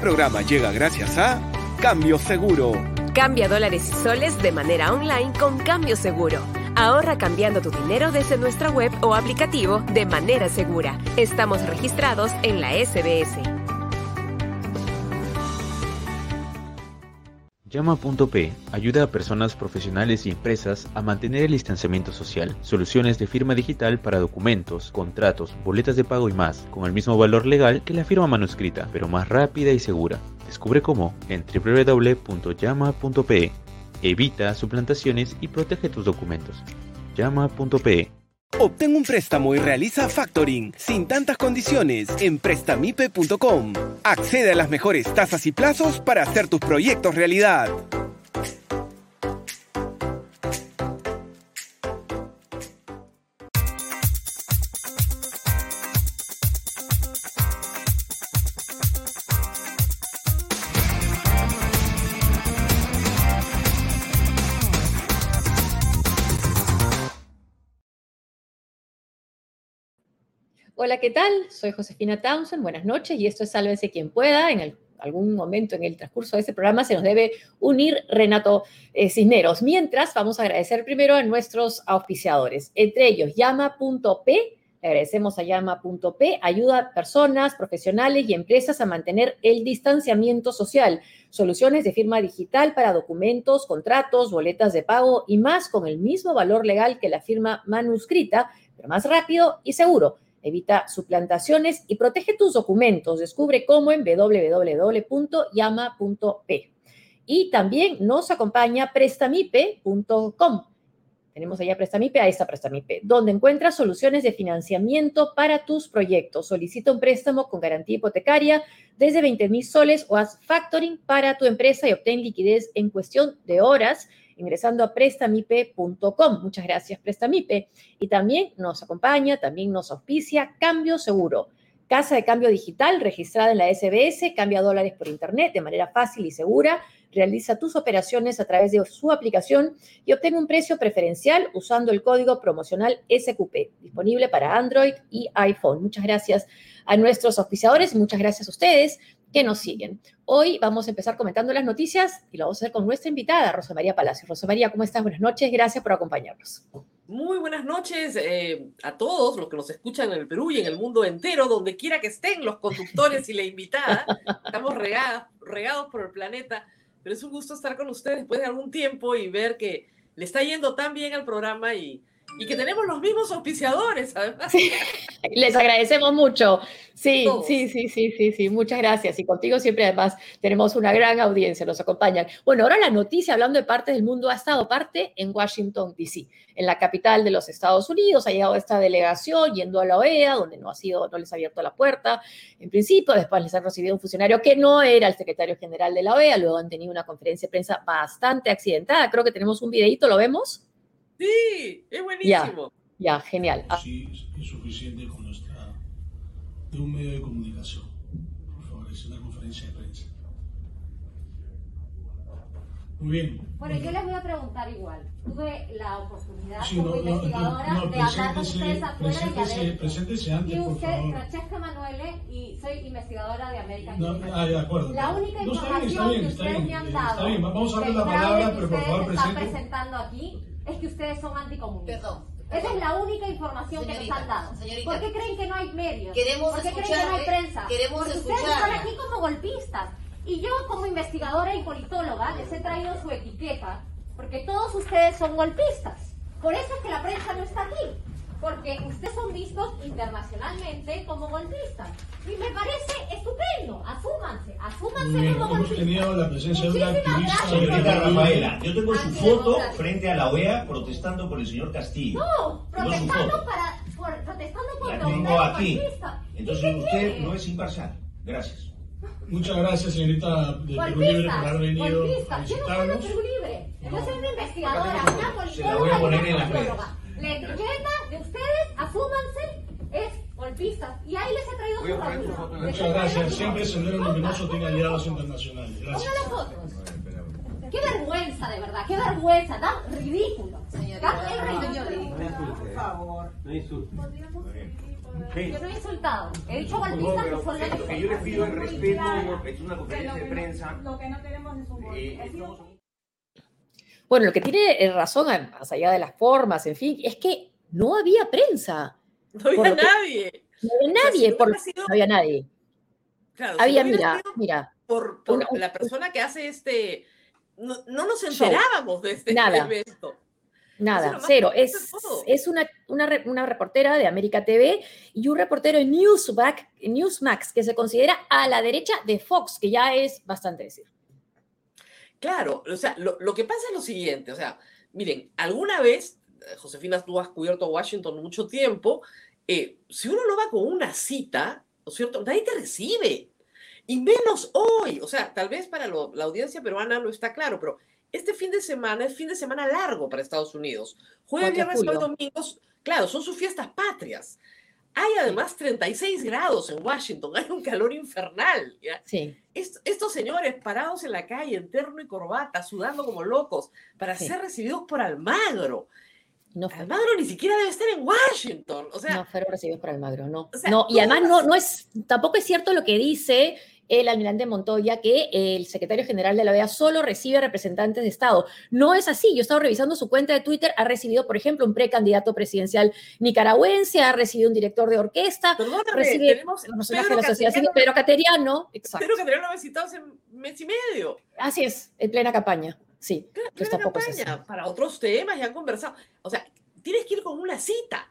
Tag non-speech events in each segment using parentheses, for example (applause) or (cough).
Programa llega gracias a Cambio Seguro. Cambia dólares y soles de manera online con Cambio Seguro. Ahorra cambiando tu dinero desde nuestra web o aplicativo de manera segura. Estamos registrados en la SBS. Llama.p ayuda a personas profesionales y empresas a mantener el distanciamiento social. Soluciones de firma digital para documentos, contratos, boletas de pago y más, con el mismo valor legal que la firma manuscrita, pero más rápida y segura. Descubre cómo en www.llama.pe. Evita suplantaciones y protege tus documentos. Llama.pe Obtén un préstamo y realiza factoring sin tantas condiciones en prestamipe.com. Accede a las mejores tasas y plazos para hacer tus proyectos realidad. Hola, ¿qué tal? Soy Josefina Townsend. Buenas noches y esto es Sálvese quien pueda. En algún momento en el transcurso de este programa se nos debe unir Renato eh, Cisneros. Mientras, vamos a agradecer primero a nuestros auspiciadores, entre ellos llama.p. Le agradecemos a llama.p. Ayuda a personas, profesionales y empresas a mantener el distanciamiento social. Soluciones de firma digital para documentos, contratos, boletas de pago y más con el mismo valor legal que la firma manuscrita, pero más rápido y seguro. Evita suplantaciones y protege tus documentos. Descubre cómo en www.yama.p. Y también nos acompaña prestamipe.com. Tenemos allá Prestamipe, ahí está Prestamipe, donde encuentras soluciones de financiamiento para tus proyectos. Solicita un préstamo con garantía hipotecaria desde 20 mil soles o haz factoring para tu empresa y obtén liquidez en cuestión de horas ingresando a prestamipe.com. Muchas gracias, Prestamipe. Y también nos acompaña, también nos auspicia Cambio Seguro. Casa de cambio digital registrada en la SBS, cambia dólares por internet de manera fácil y segura, realiza tus operaciones a través de su aplicación y obtenga un precio preferencial usando el código promocional SQP, disponible para Android y iPhone. Muchas gracias a nuestros auspiciadores y muchas gracias a ustedes que nos siguen. Hoy vamos a empezar comentando las noticias y lo vamos a hacer con nuestra invitada, Rosa María Palacio. Rosa María, ¿cómo estás? Buenas noches, gracias por acompañarnos. Muy buenas noches eh, a todos los que nos escuchan en el Perú y en el mundo entero, donde quiera que estén los conductores y la invitada. Estamos regados, regados por el planeta, pero es un gusto estar con ustedes después de algún tiempo y ver que le está yendo tan bien al programa y, y que tenemos los mismos auspiciadores, además. les agradecemos mucho. Sí, sí, sí, sí, sí, sí, muchas gracias. Y contigo siempre además tenemos una gran audiencia, nos acompañan. Bueno, ahora la noticia, hablando de partes del mundo, ha estado parte en Washington, D.C., en la capital de los Estados Unidos. Ha llegado esta delegación yendo a la OEA, donde no, ha sido, no les ha abierto la puerta en principio. Después les ha recibido un funcionario que no era el secretario general de la OEA. Luego han tenido una conferencia de prensa bastante accidentada. Creo que tenemos un videito, ¿lo vemos? Sí, es buenísimo. Ya, genial. Sí, es suficiente con nuestra de un medio de comunicación. Por favor, es una conferencia de prensa. Muy bien. Bueno, yo les voy a preguntar igual. Tuve la oportunidad como investigadora de hablar con ustedes afuera y adentro. Preséntese antes, y por usted, favor. Francesca Manuele, y soy investigadora de América No, ah, de acuerdo. La única No, está bien, está información bien, que ustedes bien, me han dado Está bien, vamos a darle la palabra, pero por ustedes favor están presente. presentando aquí es que ustedes son anticomunistas. Perdón. Esa es la única información que nos han dado. señorita. ¿Por qué creen que no hay medios? Queremos ¿Por qué creen que no hay escucharle, prensa? queremos Porque ustedes están aquí como golpistas. Y yo como investigadora y politóloga les he traído su etiqueta porque todos ustedes son golpistas. Por eso es que la prensa no está aquí. Porque ustedes son vistos internacionalmente como golpistas. Y me parece estupendo. Asúmanse, asúmanse bien, como hemos golpistas. tenido la presencia de una Muchísimas activista. Señorita Rafaela, yo tengo su foto frente a la OEA protestando por el señor Castillo. No, protestando foto. para, por, protestando por La tengo aquí. golpistas. Entonces ¿Y qué usted quiere? no es imparcial. Gracias. Muchas gracias, señorita de Perú Libre, por haber venido a golpistas. Yo no soy de visitarnos. Perú Libre. Yo No. soy una investigadora, una Se la voy a politóloga poner en las politóloga. La etiqueta de ustedes, asúmanse, es golpistas. Y ahí les he traído su. Les he Muchas gracias. Siempre. Sendero Luminoso tiene aliados internacionales. Gracias. las fotos. Qué vergüenza, de verdad, qué vergüenza, da ridículo. El ridículo. Por favor. Yo no he insultado. He dicho golpistas que son Lo que yo le pido es respeto, es una conferencia de no- prensa. Lo que no queremos es un golpe. Eh, Ha sido- estamos- Bueno, lo que tiene eh, razón, más allá de las formas, en fin, es que no había prensa. No había que- nadie. No había nadie, si no por, hubiera sido- no había nadie. Claro, Había, mira, mira, por, por una- un- la persona que hace este. No, no nos Show. enterábamos de este Nada. evento. Nada, cero. Es, es una, una, re- una reportera de América TV y un reportero de Newsmax, Newsmax, que se considera a la derecha de Fox, que ya es bastante decir. Claro, o sea, lo, lo que pasa es lo siguiente, o sea, miren, alguna vez, eh, Josefina, tú has cubierto Washington mucho tiempo, eh, si uno no va con una cita, ¿no es cierto? Nadie te recibe. Y menos hoy, o sea, tal vez para lo- la audiencia peruana no está claro, pero este fin de semana es fin de semana largo para Estados Unidos. Jueves, 4 de viernes, sábado, domingos, claro, son sus fiestas patrias. Hay además 36 grados en Washington, (laughs) hay un calor infernal. ¿ya? Sí, Est- estos señores parados en la calle, en terno y corbata, sudando como locos, para Sí. ser recibidos por Almagro. no. Almagro ni siquiera debe estar en Washington. O sea, no fueron recibidos por Almagro, no. o sea, no, y ¿cómo además no, no es, tampoco es cierto lo que dice el almirante Montoya, que el secretario general de la OEA solo recibe representantes de Estado. No es así. Yo he estado revisando su cuenta de Twitter, ha recibido, por ejemplo, un precandidato presidencial nicaragüense, ha recibido un director de orquesta, perdóname, recibe tenemos un personaje Pedro de la sociedad civil, Castellano- Pedro Cateriano, exacto. Pedro Cateriano lo ha visitado hace mes y medio. Así es, en plena campaña, sí. Plena es campaña, para otros temas ya han conversado. O sea, tienes que ir con una cita.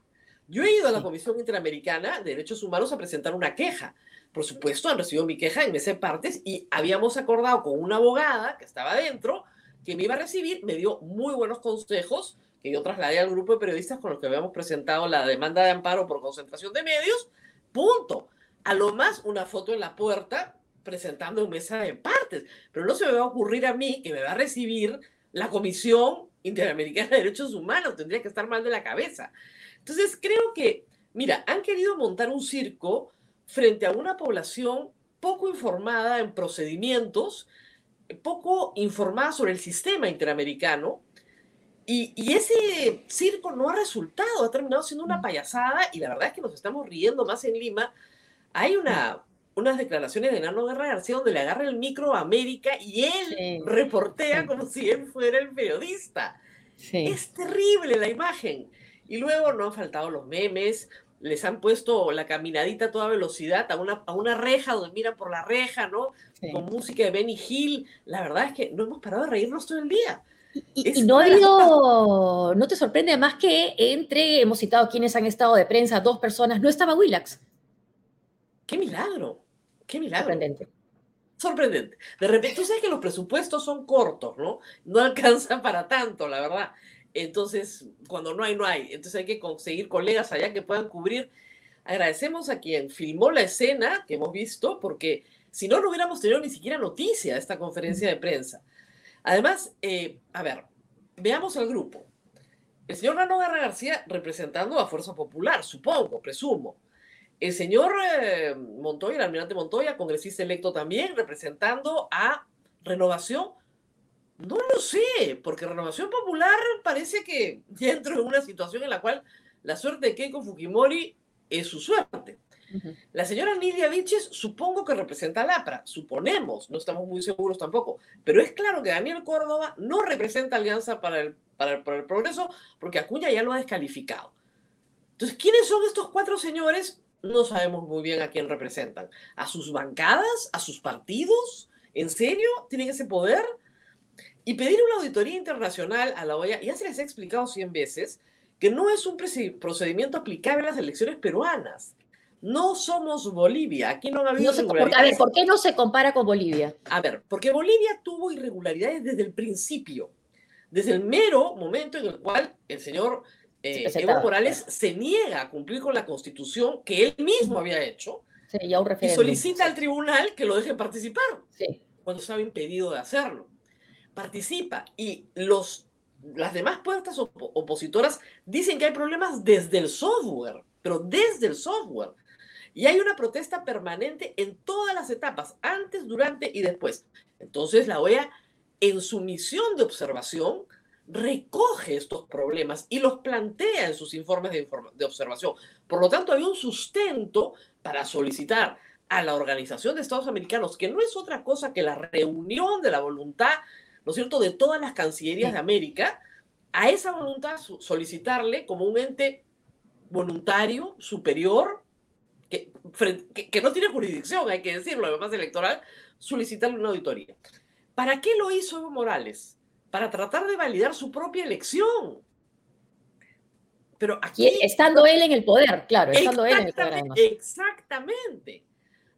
Yo he ido a la. Comisión Interamericana de Derechos Humanos a presentar una queja. Por supuesto, han recibido mi queja en ese partes y habíamos acordado con una abogada que estaba adentro que me iba a recibir, me dio muy buenos consejos que yo trasladé al grupo de periodistas con los que habíamos presentado la demanda de amparo por concentración de medios. Punto. A lo más una foto en la puerta presentando en mesa de partes. Pero no se me va a ocurrir a mí que me va a recibir la Comisión Interamericana de Derechos Humanos. Tendría que estar mal de la cabeza. Entonces, creo que, mira, han querido montar un circo frente a una población poco informada en procedimientos, poco informada sobre el sistema interamericano. Y, y ese circo no ha resultado, ha terminado siendo una payasada y la verdad es que nos estamos riendo más en Lima. Hay una, unas declaraciones de Nano Guerra García donde le agarra el micro a América y él Sí, reportea como si él fuera el periodista. Sí. Es terrible la imagen. Y luego no han faltado los memes, les han puesto la caminadita a toda velocidad a una, a una reja donde miran por la reja, ¿no? sí. Con música de Benny Hill. La verdad es que no hemos parado de reírnos todo el día. Y, no ha habido, no te sorprende además que entre, hemos citado quienes han estado de prensa, dos personas, no estaba Willax. ¡Qué milagro! ¡Qué milagro! Sorprendente. sorprendente. De repente, tú sabes que los presupuestos son cortos, ¿no? No alcanzan para tanto, la verdad. Entonces, cuando no hay, no hay. Entonces hay que conseguir colegas allá que puedan cubrir. Agradecemos a quien filmó la escena que hemos visto, porque si no, no hubiéramos tenido ni siquiera noticia de esta conferencia de prensa. Además, eh, a ver, veamos al grupo. El señor Rano Garra García representando a Fuerza Popular, supongo, presumo. El señor eh, Montoya, el almirante Montoya, congresista electo también, representando a Renovación. No lo sé, porque Renovación Popular parece que (laughs) entró en una situación en la cual la suerte de Keiko Fujimori es su suerte. La señora Nidia Viches supongo que representa a APRA, suponemos, no estamos muy seguros tampoco, pero es claro que Daniel Córdoba no representa Alianza para el, para el, para el Progreso porque Acuña ya lo ha descalificado. Entonces, ¿quiénes son estos cuatro señores? No sabemos muy bien a quién representan. ¿A sus bancadas? ¿A sus partidos? ¿En serio? ¿Tienen ese poder? Y pedir una auditoría internacional a la OEA, ya se les ha explicado cien veces, que no es un procedimiento aplicable a las elecciones peruanas. No somos Bolivia, aquí no ha habido No se- a ver. ¿por qué no se compara con Bolivia? A ver, porque Bolivia tuvo irregularidades desde el principio, desde el mero momento en el cual el señor Se eh. Evo Morales se niega a cumplir con la constitución que él mismo había hecho Sí, ya un y solicita al tribunal que lo deje participar Sí, cuando estaba impedido de hacerlo. Participa y los, las demás puertas op- opositoras dicen que hay problemas desde el software, pero desde el software. Y hay una protesta permanente en todas las etapas, antes, durante y después. Entonces la OEA, en su misión de observación, recoge estos problemas y los plantea en sus informes de, de observación. Por lo tanto, había un sustento para solicitar a la Organización de Estados Americanos, que no es otra cosa que la reunión de la voluntad, ¿no es cierto?, de todas las cancillerías de América, a esa voluntad solicitarle como un ente voluntario, superior, que, que, no tiene jurisdicción, hay que decirlo, además electoral, solicitarle una auditoría. ¿Para qué lo hizo Evo Morales? Para tratar de validar su propia elección. Pero aquí... estando él en el poder, claro, estando él en el poder. Exactamente.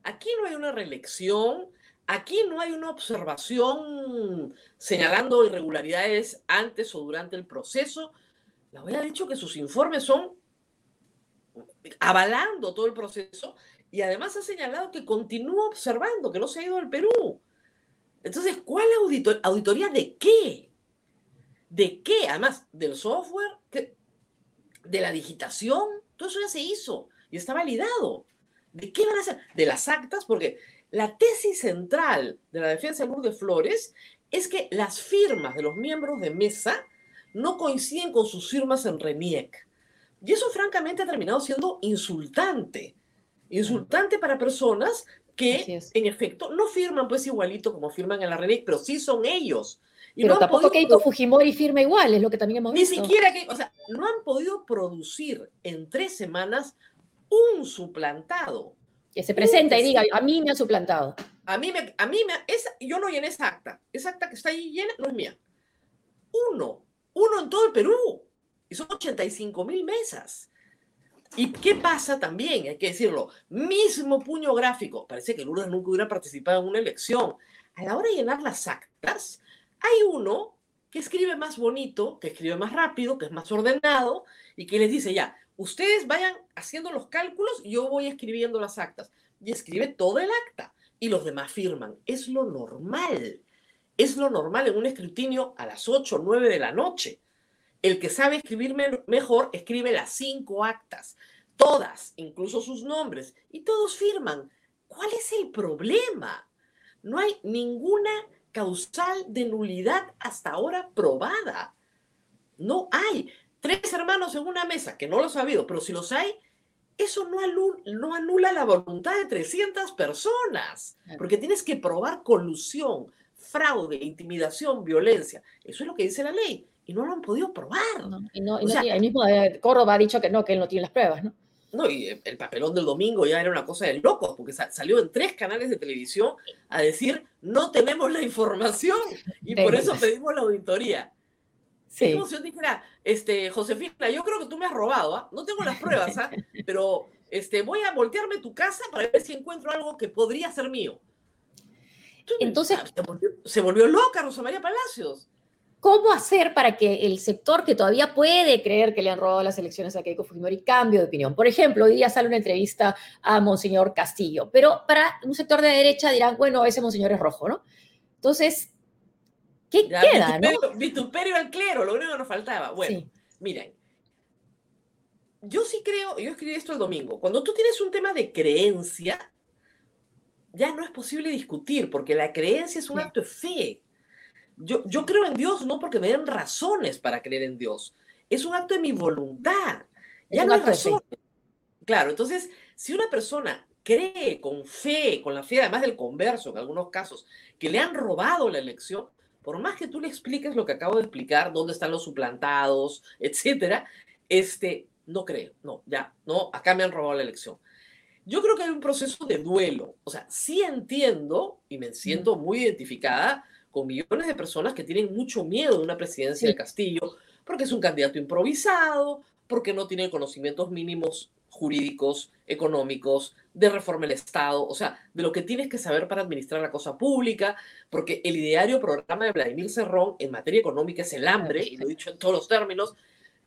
Aquí no hay una reelección, aquí no hay una observación señalando irregularidades antes o durante el proceso. La OEA ha dicho que sus informes son avalando todo el proceso y además ha señalado que continúa observando, que no se ha ido al Perú. Entonces, ¿cuál auditoría de qué? ¿De qué? Además, del software, de la digitación, todo eso ya se hizo y está validado. ¿De qué van a hacer? De las actas, porque la tesis central de la defensa de Lourdes Flores es que las firmas de los miembros de mesa no coinciden con sus firmas en RENIEC. Y eso francamente ha terminado siendo insultante. Insultante para personas que en efecto no firman pues igualito como firman en la RENIEC, pero sí son ellos. Y pero tampoco Keiko Fujimori firma igual, es lo que también hemos visto. Ni siquiera que, o sea, no han podido producir en tres semanas un suplantado. Que se presenta y diga, a mí me ha suplantado. A mí me, a mí me, esa, yo no llené esa acta. Esa acta que está ahí llena no es mía. Uno, uno en todo el Perú. Y son 85 mil mesas. ¿Y qué pasa también? Hay que decirlo. Mismo puño gráfico. Parece que Lourdes nunca hubiera participado en una elección. A la hora de llenar las actas, hay uno que escribe más bonito, que escribe más rápido, que es más ordenado y que les dice ya, ustedes vayan haciendo los cálculos, yo voy escribiendo las actas. Y escribe todo el acta y los demás firman. Es lo normal. Es lo normal en un escrutinio a las 8 o 9 de la noche. El que sabe escribir mejor escribe las cinco actas, todas, incluso sus nombres, y todos firman. ¿Cuál es el problema? No hay ninguna causal de nulidad hasta ahora probada. No hay tres hermanos en una mesa, que no lo he sabido, pero si los hay, eso no anula, no anula la voluntad de 300 personas, porque tienes que probar colusión, fraude, intimidación, violencia. Eso es lo que dice la ley y no lo han podido probar. y no, el mismo eh, Córdoba ha dicho que no, que él no tiene las pruebas, ¿no? No, y el papelón del domingo ya era una cosa de locos, porque salió en tres canales de televisión a decir, no tenemos la información y por eso pedimos la auditoría. Sí. como si yo dijera, este, Josefina, yo creo que tú me has robado, ¿ah? no tengo las pruebas, ¿ah? (laughs) pero este, voy a voltearme tu casa para ver si encuentro algo que podría ser mío. Entonces, se volvió, se volvió loca Rosa María Palacios. ¿Cómo hacer para que el sector que todavía puede creer que le han robado las elecciones a Keiko Fujimori cambie de opinión? Por ejemplo, hoy día sale una entrevista a Monseñor Castillo, pero para un sector de derecha dirán, bueno, ese Monseñor es rojo, ¿no? Entonces, ¿qué queda? Vituperio, al clero, lo único que nos faltaba. Bueno, miren, yo sí creo, yo escribí esto el domingo, cuando tú tienes un tema de creencia, ya no es posible discutir, porque la creencia es un acto de fe yo, yo creo en Dios no porque me den razones para creer en Dios. Es un acto de mi voluntad. Ya no hay razón. Claro, entonces, si una persona cree con fe, con la fe además del converso en algunos casos, que le han robado la elección, por más que tú le expliques lo que acabo de explicar, dónde están los suplantados, (laughs) etcétera, este, no creo, no, ya, no, acá me han robado la elección. Yo creo que hay un proceso de duelo, o sea, sí entiendo y me siento muy identificada con millones de personas que tienen mucho miedo de una presidencia de Castillo, porque es un candidato improvisado, porque no tiene conocimientos mínimos jurídicos, económicos, de reforma del Estado, o sea, de lo que tienes que saber para administrar la cosa pública, porque el ideario programa de Vladimir Cerrón en materia económica es el hambre, y lo he dicho en todos los términos.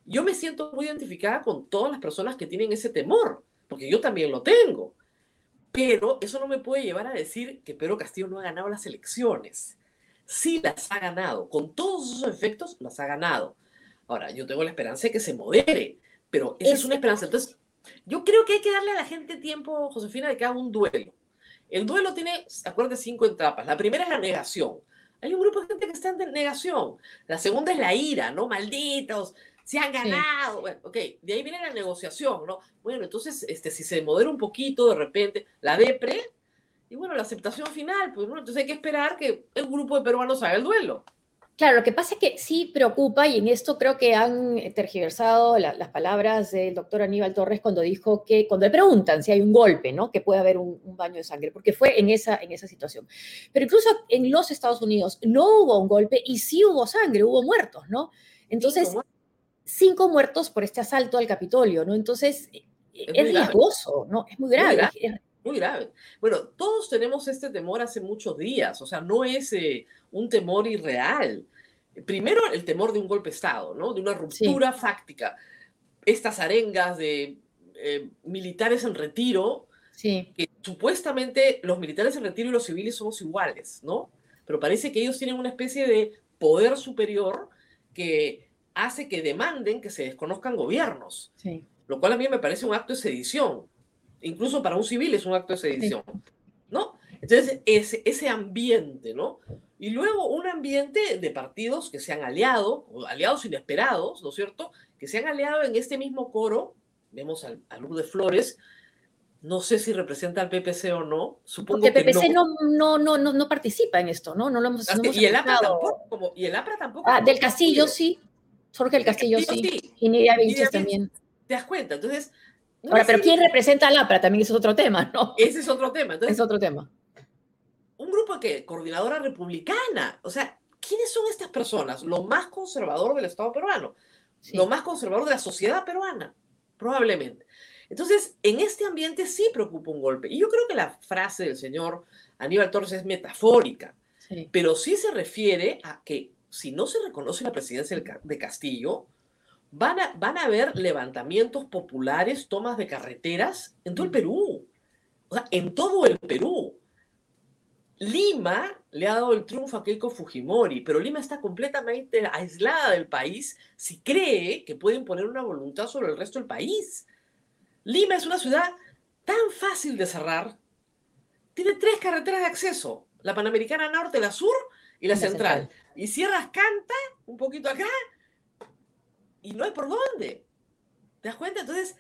Yo me siento muy identificada con todas las personas que tienen ese temor, porque yo también lo tengo. Pero eso no me puede llevar a decir que Pedro Castillo no ha ganado las elecciones sí las ha ganado, con todos esos efectos las ha ganado. Ahora, yo tengo la esperanza de que se modere, pero esa es, una esperanza. Entonces, yo creo que hay que darle a la gente tiempo, Josefina, de que haga un duelo. El duelo tiene, acuérdate, cinco etapas. La primera es la negación. Hay un grupo de gente que está en negación. La segunda es la ira, ¿no? Malditos, se han ganado. Bueno, ok, de ahí viene la negociación, ¿no? Bueno, entonces, este, si se modera un poquito de repente, la depre, y bueno, la aceptación final, pues bueno, entonces hay que esperar que un grupo de peruanos haga el duelo. Claro, lo que pasa es que sí preocupa, y en esto creo que han tergiversado las palabras del doctor Aníbal Torres cuando dijo que, cuando le preguntan si hay un golpe, ¿no? Que puede haber un, baño de sangre, porque fue en esa, en esa situación. Pero incluso en los Estados Unidos no hubo un golpe y sí hubo sangre, hubo muertos, ¿no? Entonces, cinco muertos por este asalto al Capitolio, ¿no? Entonces, es, riesgoso, ¿no? Es muy grave. Muy grave. Bueno, todos tenemos este temor hace muchos días, o sea, no es eh, un temor irreal. Primero, el temor de un golpe de Estado, ¿no? De una ruptura fáctica. Estas arengas de eh, militares en retiro, sí. que supuestamente los militares en retiro y los civiles somos iguales, ¿no? Pero parece que ellos tienen una especie de poder superior que hace que demanden que se desconozcan gobiernos. Sí. Lo cual a mí me parece un acto de sedición incluso para un civil es un acto de sedición, ¿no? Entonces, ese, ese ambiente, ¿no? Y luego un ambiente de partidos que se han aliado, aliados inesperados, ¿no es cierto? Que se han aliado en este mismo coro, vemos a, a Lourdes Flores, no sé si representa al PPC o no. Supongo Porque el PPC no. No, no, no, no, participa en esto, ¿no? No lo hemos, no y, el APRA tampoco, como, y el APRA tampoco. Ah, del Castillo sí. Jorge del Castillo, sí. Y Nidia Vinches también. ¿Te das cuenta? Entonces, Ahora, pero ¿quién representa al APRA? También es otro tema, ¿no? Ese es otro tema. es otro tema. Un grupo que, coordinadora republicana. O sea, ¿quiénes son estas personas? Lo más conservador del Estado peruano. Lo más conservador de la sociedad peruana, probablemente. Entonces, en este ambiente sí preocupa un golpe. Y yo creo que la frase del señor Aníbal Torres es metafórica, pero sí se refiere a que si no se reconoce la presidencia de Castillo, van a, van a haber levantamientos populares, tomas de carreteras en todo el Perú. O sea, en todo el Perú. Lima le ha dado el triunfo a Keiko Fujimori, pero Lima está completamente aislada del país si cree que puede imponer una voluntad sobre el resto del país. Lima es una ciudad tan fácil de cerrar. Tiene tres carreteras de acceso, la Panamericana Norte, la Sur y la, central. Y cierras Canta, un poquito acá, y no hay por dónde. ¿Te das cuenta? Entonces,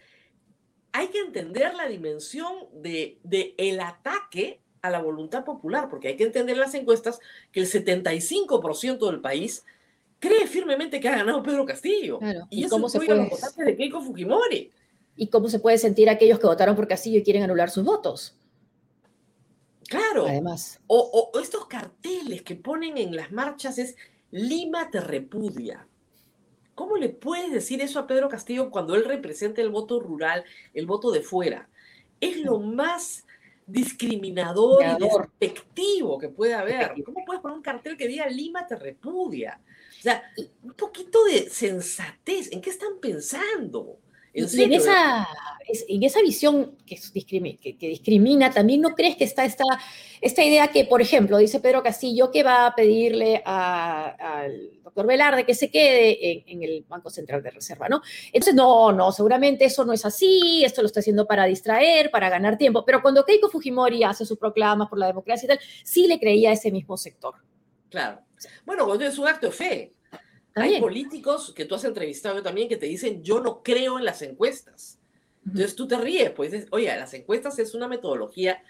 hay que entender la dimensión de, de el ataque a la voluntad popular, porque hay que entender las encuestas que el 75% del país cree firmemente que ha ganado Pedro Castillo. Y, eso cómo se puede... los de Keiko Fujimori. ¿Y cómo se puede sentir aquellos que votaron por Castillo y quieren anular sus votos? Claro. Además. O, o estos carteles que ponen en las marchas es Lima te repudia. ¿Cómo le puedes decir eso a Pedro Castillo cuando él representa el voto rural, el voto de fuera? Es lo más discriminador y despectivo que puede haber. ¿Cómo puedes poner un cartel que diga Lima te repudia? O sea, un poquito de sensatez. ¿En qué están pensando? ¿En, en esa, en esa visión que, discrimina, que, discrimina, también no crees que está esta, esta idea que, por ejemplo, dice Pedro Castillo que va a pedirle al doctor Velarde que se quede en, el Banco Central de Reserva, ¿no? Entonces, no, no, seguramente eso no es así, esto lo está haciendo para distraer, para ganar tiempo, pero cuando Keiko Fujimori hace su proclama por la democracia y tal, sí le creía a ese mismo sector. Claro. Bueno, cuando es un acto de fe, hay políticos que tú has entrevistado también que te dicen, yo no creo en las encuestas. Entonces tú te ríes, pues dices, oye, las encuestas es una metodología,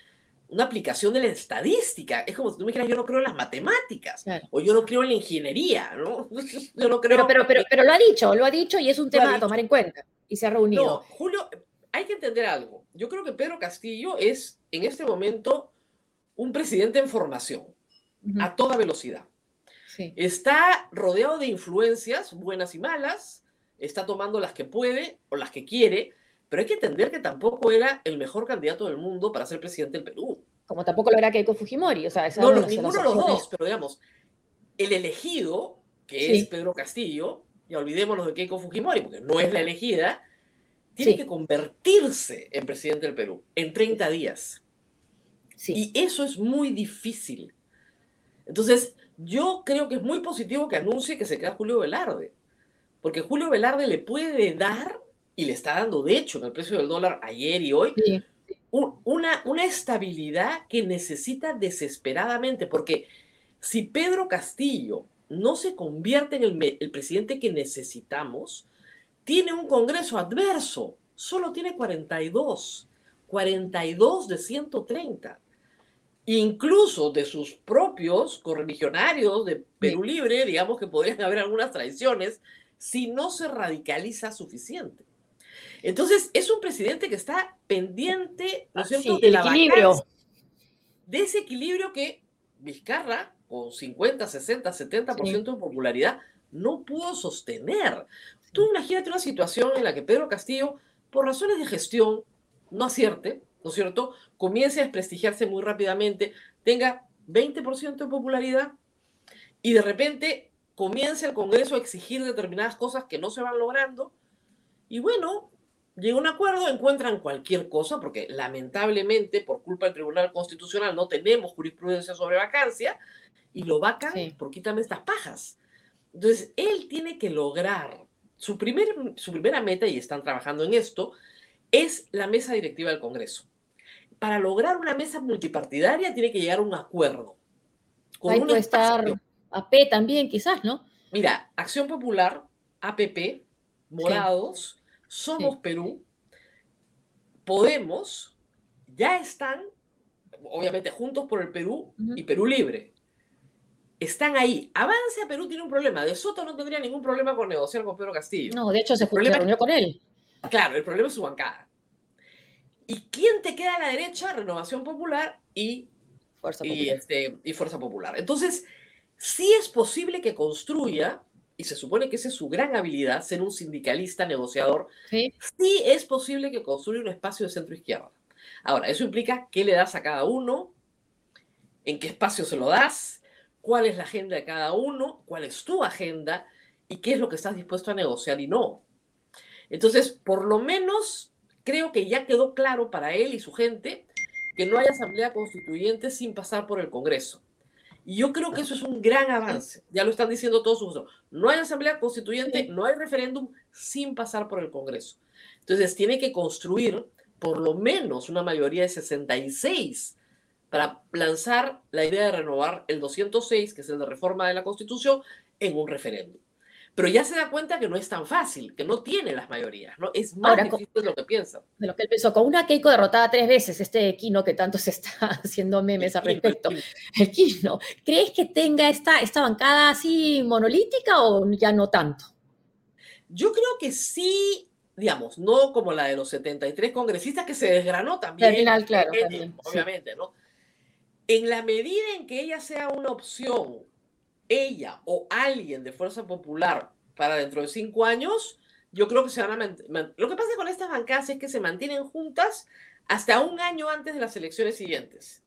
una aplicación de la estadística. Es como si tú me dijeras, yo no creo en las matemáticas, o yo no creo en la ingeniería, ¿no? (laughs) Yo no creo. Pero, pero, pero, lo ha dicho, lo ha dicho y es un tema a tomar en cuenta. Y se ha reunido. No, Julio, hay que entender algo. Yo creo que Pedro Castillo es en este momento un presidente en formación, a toda velocidad. Está rodeado de influencias, buenas y malas, está tomando las que puede o las que quiere, pero hay que entender que tampoco era el mejor candidato del mundo para ser presidente del Perú. Como tampoco lo era Keiko Fujimori. O sea, no, ninguno de los dos, pero digamos, el elegido, que es Pedro Castillo, y olvidémonos de Keiko Fujimori, porque no es la elegida, tiene que convertirse en presidente del Perú en 30 días. Y eso es muy difícil. Entonces, yo creo que es muy positivo que anuncie que se queda Julio Velarde, porque Julio Velarde le puede dar, y le está dando de hecho en el precio del dólar ayer y hoy, una, una estabilidad que necesita desesperadamente, porque Si Pedro Castillo no se convierte en el, el presidente que necesitamos, tiene un Congreso adverso, solo tiene 42, 42 de 130 incluso de sus propios correligionarios de Perú Libre, digamos que podrían haber algunas traiciones, si no se radicaliza suficiente. Entonces, es un presidente que está pendiente, ¿no es cierto?, de, equilibrio. de ese equilibrio que Vizcarra, con 50, 60, 70% de popularidad, no pudo sostener. Tú imagínate una situación en la que Pedro Castillo, por razones de gestión, no acierte, ¿no es cierto?, comience a desprestigiarse muy rápidamente, tenga 20% de popularidad y de repente comience el Congreso a exigir determinadas cosas que no se van logrando. Y bueno, llega un acuerdo, encuentran cualquier cosa, porque lamentablemente por culpa del Tribunal Constitucional no tenemos jurisprudencia sobre vacancia, y lo vacan por quítame estas pajas. Entonces, él tiene que lograr, su, primer, su primera meta, y están trabajando en esto, es la mesa directiva del Congreso. Para lograr una mesa multipartidaria tiene que llegar a un acuerdo. Con Ahí puede estar AP también, quizás, ¿no? Mira, Acción Popular, APP, Morados, Somos Perú, Podemos, ya están, obviamente, juntos por el Perú y Perú Libre. Están ahí. Avance a Perú tiene un problema. De Soto no tendría ningún problema con negociar con Pedro Castillo. No, de hecho se, reunió con él. Claro, el problema es su bancada. ¿Y quién te queda a la derecha? Renovación Popular y Fuerza Popular. Y, este, y Fuerza Popular. Entonces, sí es posible que construya, y se supone que esa es su gran habilidad, ser un sindicalista negociador, sí, sí es posible que construya un espacio de centro-izquierda. Ahora, eso implica qué le das a cada uno, en qué espacio se lo das, cuál es la agenda de cada uno, cuál es tu agenda y qué es lo que estás dispuesto a negociar y no. Entonces, por lo menos creo que ya quedó claro para él y su gente que no hay asamblea constituyente sin pasar por el Congreso. Y yo creo que eso es un gran avance. Ya lo están diciendo todos sus. No hay asamblea constituyente, no hay referéndum sin pasar por el Congreso. Entonces tiene que construir por lo menos una mayoría de 66 para lanzar la idea de renovar el 206, que es el de reforma de la Constitución, en un referéndum pero ya se da cuenta que no es tan fácil, que no tiene las mayorías, ¿no? Es más difícil de lo que piensa. De lo que él pensó, con una Keiko derrotada tres veces, este Equino que tanto se está (laughs) haciendo memes al respecto. Equino, ¿crees que tenga esta, esta bancada así monolítica o ya no tanto? Yo creo que sí, digamos, no como la de los 73 congresistas que se desgranó también. Final, claro, obviamente, ¿no? En la medida en que ella sea una opción ella o alguien de Fuerza Popular para dentro de cinco años, yo creo que se van a mantener. Lo que pasa con estas bancadas es que se mantienen juntas hasta un año antes de las elecciones siguientes.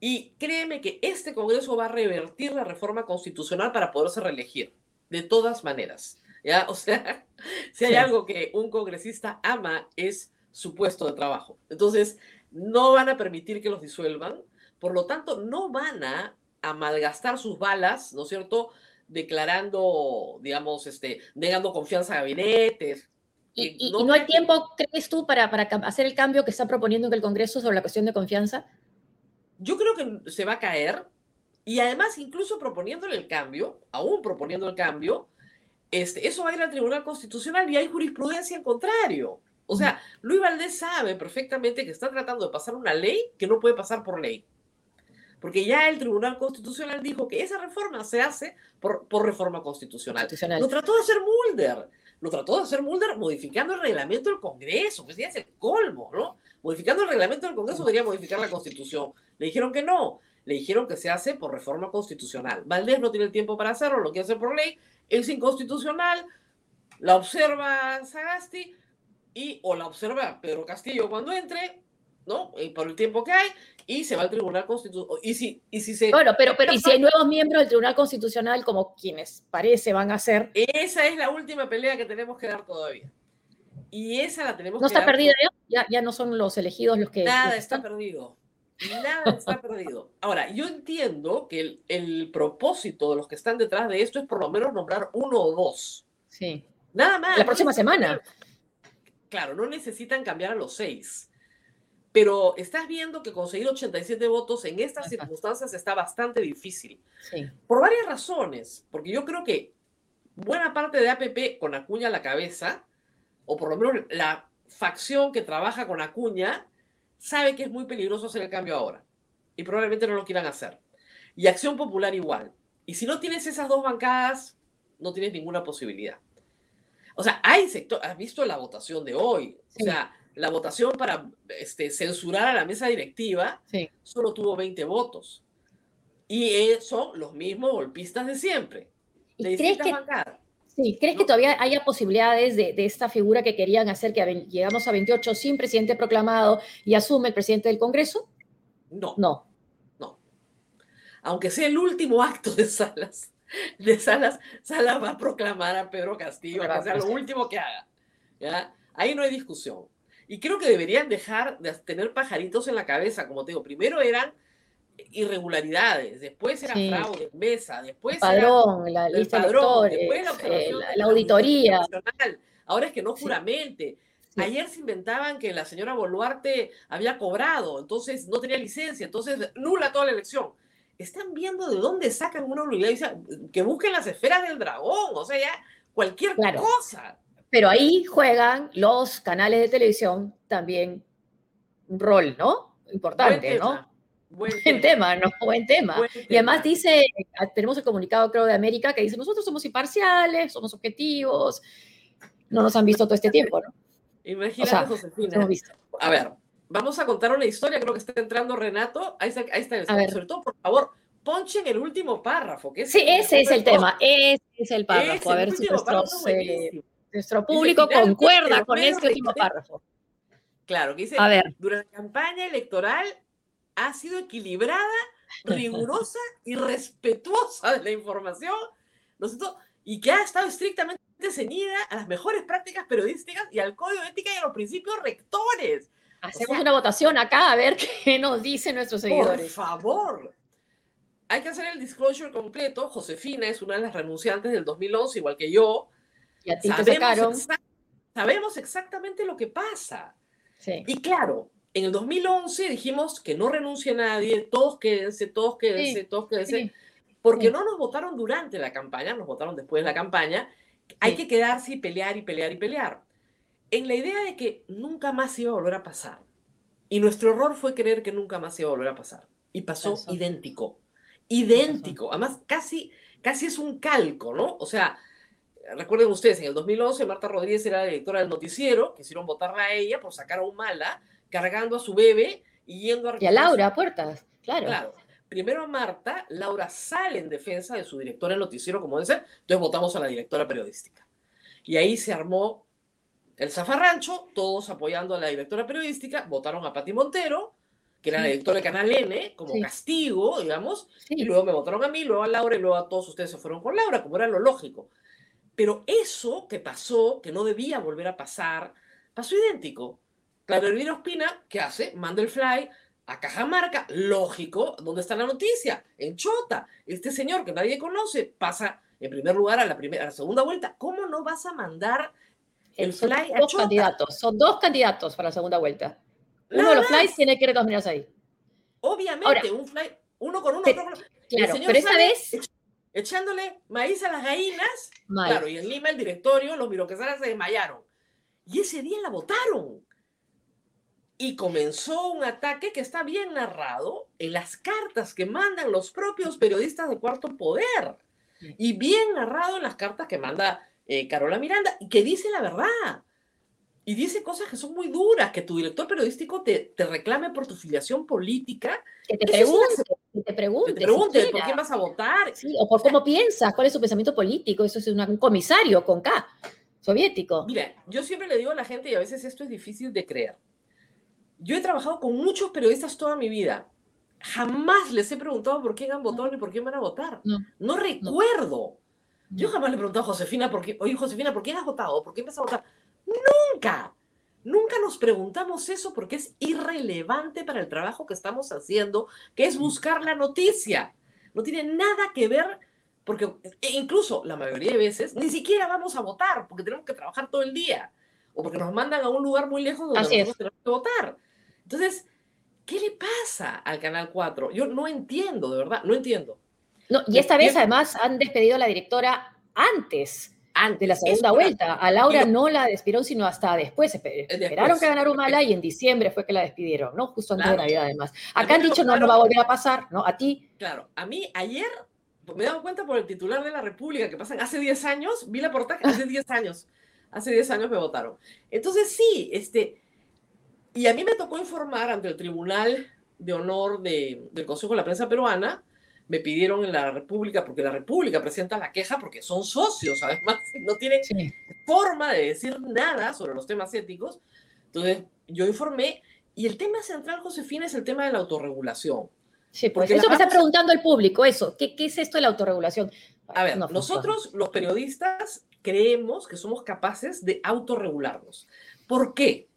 Y créeme que este Congreso va a revertir la reforma constitucional para poderse reelegir, de todas maneras. ¿ya? (laughs) O sea, si hay algo que un congresista ama es su puesto de trabajo. Entonces, no van a permitir que los disuelvan, por lo tanto, no van a a malgastar sus balas, ¿no es cierto? Declarando, digamos, este, negando confianza a gabinetes. ¿Y, no, hay tiempo, crees tú, para, para hacer el cambio que está proponiendo en el Congreso sobre la cuestión de confianza? Yo creo que se va a caer y además incluso proponiéndole el cambio, aún proponiendo el cambio, este, eso va a ir al Tribunal Constitucional y hay jurisprudencia en contrario. O sea, Luis Valdés sabe perfectamente que está tratando de pasar una ley que no puede pasar por ley porque ya el Tribunal Constitucional dijo que esa reforma se hace por, por reforma constitucional. Lo trató de hacer Mulder, lo trató de hacer Mulder modificando el reglamento del Congreso, que es el colmo, ¿no? Modificando el reglamento del Congreso debería modificar la Constitución. Le dijeron que no, le dijeron que se hace por reforma constitucional. Valdés no tiene el tiempo para hacerlo, lo quiere hacer por ley, es inconstitucional, la observa Sagasti y o la observa Pedro Castillo cuando entre, ¿no? Y por el tiempo que hay, y se va al Tribunal Constitucional. Y si, y si se... Bueno, pero, pero y si hay nuevos miembros del Tribunal Constitucional, como quienes parece van a ser... Esa es la última pelea que tenemos que dar todavía. Y esa la tenemos ¿No que está perdida ya? ya? no son los elegidos los que... Nada está perdido. Nada está perdido. Ahora, yo entiendo que el, el, propósito de los que están detrás de esto es por lo menos nombrar uno o dos. Sí. Nada más. La próxima semana. Claro, no necesitan cambiar a los seis pero estás viendo que conseguir 87 votos en estas circunstancias está bastante difícil. Sí. Por varias razones, porque yo creo que buena parte de APP con Acuña a la cabeza, o por lo menos la facción que trabaja con Acuña, sabe que es muy peligroso hacer el cambio ahora. Y probablemente no lo quieran hacer. Y Acción Popular igual. Y si no tienes esas dos bancadas, no tienes ninguna posibilidad. O sea, hay sector, has visto la votación de hoy. O sea, la votación para este, censurar a la mesa directiva solo tuvo 20 votos. Y eh, son los mismos golpistas de siempre. ¿Y crees que, sí, ¿crees que todavía haya posibilidades de, de, esta figura que querían hacer, que llegamos a 28 sin presidente proclamado y asume el presidente del Congreso? No. No. No. Aunque sea el último acto de Salas, de Salas, Salas va a proclamar a Pedro Castillo, que sea lo último que haga. ¿ya? Ahí no hay discusión. Y creo que deberían dejar de tener pajaritos en la cabeza, como te digo, primero eran irregularidades, después era fraude mesa, después el padrón, la lista padrón, de después la, eh, la, auditoría. Ahora es que no juramente. Ayer se inventaban que la señora Boluarte había cobrado, entonces no tenía licencia, entonces nula toda la elección. Están viendo de dónde sacan una obligación, que busquen las esferas del dragón, o sea, ya cualquier cosa. Pero ahí juegan los canales de televisión también un rol, ¿no? Importante, ¿no? Buen, tema. ¿no? (laughs) Buen tema. y además dice, ah, tenemos el comunicado, creo, de América que dice, nosotros somos imparciales, somos objetivos, no nos han visto todo este tiempo, ¿no? Imagínate, Josefina. A ver, vamos a contar una historia, creo que está entrando Renato. Ahí está, ahí está el Sobre todo, por favor, ponchen el último párrafo. Que sí, ese es el tema, ese es el párrafo. a ver si nuestros, eh, nuestro público concuerda con este último párrafo. Claro, que dice, a ver. durante la campaña electoral ha sido equilibrada, (laughs) rigurosa y respetuosa de la información, ¿no y que ha estado estrictamente ceñida a las mejores prácticas periodísticas y al código de ética y a los principios rectores. Hacemos una votación acá a ver qué nos dicen nuestros seguidores. Por favor. Hay que hacer el disclosure completo. Josefina es una de las renunciantes del 2011, igual que yo. Y a ti sabemos, te sacaron. sabemos exactamente lo que pasa. Y claro, en el 2011 dijimos que no renuncie nadie, todos quédense, todos quédense, todos quédense, porque no nos votaron durante la campaña, nos votaron después de la campaña. Hay que quedarse y pelear y pelear y pelear. En la idea de que nunca más iba a volver a pasar. Y nuestro error fue creer que nunca más iba a volver a pasar. Y pasó idéntico. Idéntico. Además, casi, casi es un calco, ¿no? O sea, recuerden ustedes, en el 2011 Marta Rodríguez era la directora del noticiero, quisieron votarla a ella por sacar a un mala cargando a su bebé y yendo a... Y a Laura a puertas, claro. Claro. Primero a Marta, Laura sale en defensa de su directora del noticiero, como dice, entonces votamos a la directora periodística. Y ahí se armó el zafarrancho, todos apoyando a la directora periodística, votaron a Pati Montero, que era la directora de Canal N, como castigo, digamos, y luego me votaron a mí, luego a Laura, y luego a todos ustedes se fueron con Laura, como era lo lógico. Pero eso que pasó, que no debía volver a pasar, pasó idéntico. Claro, Elvira Ospina, ¿qué hace? Manda el fly a Cajamarca, lógico, ¿dónde está la noticia? En Chota. Este señor que nadie conoce pasa en primer lugar a la, primera, a la segunda vuelta. ¿Cómo no vas a mandar el fly a Chota? Candidatos, son dos candidatos para la segunda vuelta. Uno de los flies tiene que ir ahí. Obviamente, un fly, uno con uno, otro con Claro, pero esta vez... Echándole maíz a las gallinas. Claro, y en Lima el directorio, los miroquesaras se desmayaron. Y ese día la votaron y comenzó un ataque que está bien narrado en las cartas que mandan los propios periodistas de Cuarto Poder y bien narrado en las cartas que manda eh, Carola Miranda y que dice la verdad. Y dice cosas que son muy duras, que tu director periodístico te, te reclame por tu filiación política. Que te pregunte, te pregunte. te pregunte por quién vas a votar. Sí, o por cómo piensas, cuál es su pensamiento político. Eso es un comisario con K, soviético. Mira, yo siempre le digo a la gente, y a veces esto es difícil de creer, yo he trabajado con muchos periodistas toda mi vida. Jamás les he preguntado por quién han votado ni por quién van a votar. No, recuerdo. Yo jamás le he preguntado a Josefina, por qué, oye Josefina, ¿por quién has votado? ¿Por quién vas a votar? Nunca. Nunca nos preguntamos eso porque es irrelevante para el trabajo que estamos haciendo, que es buscar la noticia. No tiene nada que ver, porque e incluso la mayoría de veces ni siquiera vamos a votar porque tenemos que trabajar todo el día o porque nos mandan a un lugar muy lejos donde nosotros tenemos que votar. Entonces, ¿qué le pasa al Canal 4? Yo no entiendo, de verdad, no entiendo. No, y esta vez además han despedido a la directora antes de la segunda vuelta. A Laura no la despidieron, sino hasta después. Esperaron que ganara Humala y en diciembre fue que la despidieron, ¿no? Justo antes de Navidad, además. Acá han dicho, no, no va a volver a pasar, ¿no? A ti. Claro, a mí ayer me he dado cuenta por el titular de la República que pasan hace 10 años, vi la portada hace 10 años, hace 10 años me votaron. Entonces sí, este, y a mí me tocó informar ante el Tribunal de Honor de, del Consejo de la Prensa Peruana, me pidieron en la República, porque la República presenta la queja porque son socios, además, (laughs) no tienen forma de decir nada sobre los temas éticos. Entonces, yo informé, y el tema central, Josefina, es el tema de la autorregulación. Sí, pues eso me está preguntando el público, eso. ¿Qué, ¿Qué, es esto de la autorregulación? A ver, nosotros los periodistas creemos que somos capaces de autorregularnos. ¿Por qué?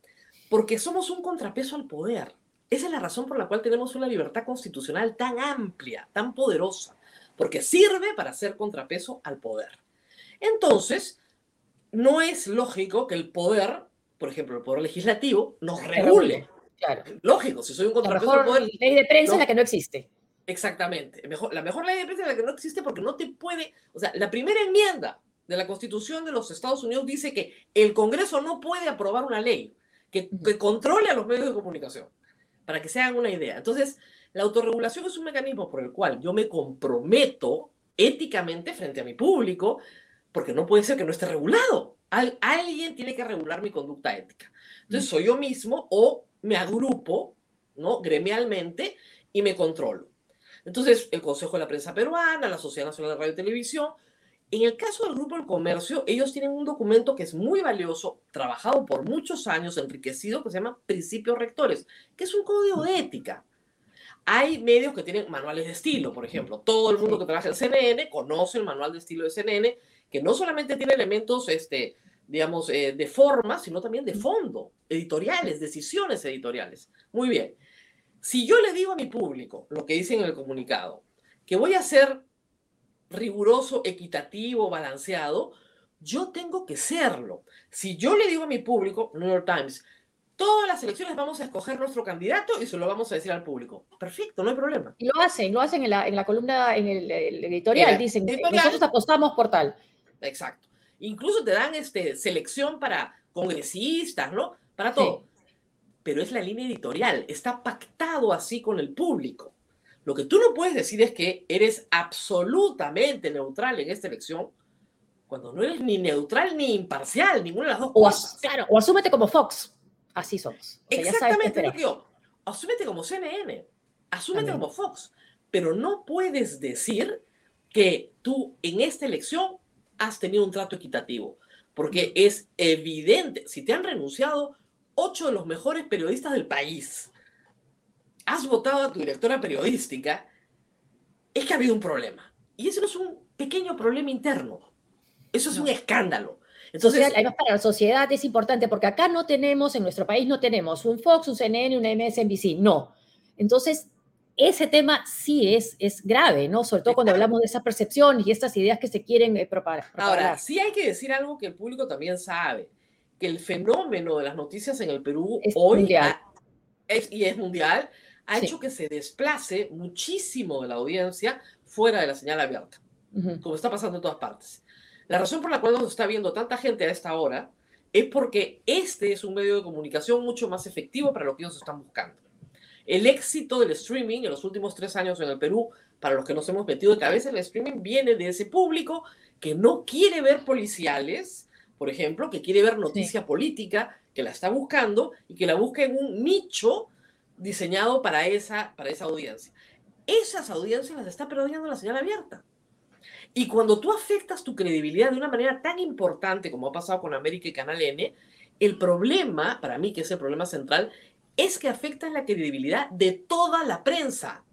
Porque somos un contrapeso al poder. Esa es la razón por la cual tenemos una libertad constitucional tan amplia, tan poderosa, porque sirve para ser contrapeso al poder. Entonces, no es lógico que el poder, por ejemplo, el poder legislativo, nos regule. Claro. Lógico, si soy un contrapeso al poder. ley de prensa es la que no existe. Exactamente. Mejor, la mejor ley de prensa es la que no existe porque no te puede. O sea, la primera enmienda de la Constitución de los Estados Unidos dice que el Congreso no puede aprobar una ley que, que controle a los medios de comunicación, para que se hagan una idea. Entonces, la autorregulación es un mecanismo por el cual yo me comprometo éticamente frente a mi público, porque no puede ser que no esté regulado. alguien tiene que regular mi conducta ética. Entonces, soy yo mismo o me agrupo, ¿no? Gremialmente y me controlo. Entonces, el Consejo de la Prensa Peruana, la Sociedad Nacional de Radio y Televisión, en el caso del Grupo del Comercio, ellos tienen un documento que es muy valioso, trabajado por muchos años, enriquecido, que se llama Principios Rectores, que es un código de ética. Hay medios que tienen manuales de estilo, por ejemplo. Todo el mundo que trabaja en CNN conoce el manual de estilo de CNN, que no solamente tiene elementos, este, digamos, eh, de forma, sino también de fondo, editoriales, decisiones editoriales. Muy bien. Si yo le digo a mi público lo que dice en el comunicado, que voy a hacer riguroso, equitativo, balanceado, yo tengo que serlo. Si yo le digo a mi público, New York Times, todas las elecciones vamos a escoger nuestro candidato y se lo vamos a decir al público. Perfecto, no hay problema. Y lo hacen, lo hacen en la, en la columna, en el, editorial, dicen, nosotros apostamos por tal. Exacto. Incluso te dan este, selección para congresistas, ¿no? Para todo. Pero es la línea editorial, está pactado así con el público. Lo que tú no puedes decir es que eres absolutamente neutral en esta elección cuando no eres ni neutral ni imparcial, ninguna de las dos o cosas. Claro, o asúmete como Fox. Así somos. Exactamente, digo, asúmete como CNN, asúmete como Fox, pero no puedes decir que tú en esta elección has tenido un trato equitativo, porque es evidente, si te han renunciado ocho de los mejores periodistas del país, has votado a tu directora periodística, es que ha habido un problema. Y eso no es un pequeño problema interno, eso es un escándalo. Entonces, además para la sociedad es importante porque acá no tenemos, en nuestro país no tenemos un Fox, un CNN, un MSNBC, no. Entonces, ese tema sí es, es grave, ¿no? Sobre todo cuando hablamos de esa percepción y estas ideas que se quieren eh, propagar. Ahora, sí hay que decir algo que el público también sabe, que el fenómeno de las noticias en el Perú hoy es, y es mundial, ha hecho que se desplace muchísimo de la audiencia fuera de la señal abierta, como está pasando en todas partes. La razón por la cual nos está viendo tanta gente a esta hora es porque este es un medio de comunicación mucho más efectivo para lo que ellos están buscando. El éxito del streaming en los últimos tres años en el Perú, para los que nos hemos metido de cabeza en el streaming, viene de ese público que no quiere ver policiales, por ejemplo, que quiere ver noticia política, que la está buscando y que la busca en un nicho diseñado para esa, para esa audiencia. Esas audiencias las está perdiendo la señal abierta. Y cuando tú afectas tu credibilidad de una manera tan importante como ha pasado con América y Canal N, el problema, para mí que es el problema central, es que afectas la credibilidad de toda la prensa.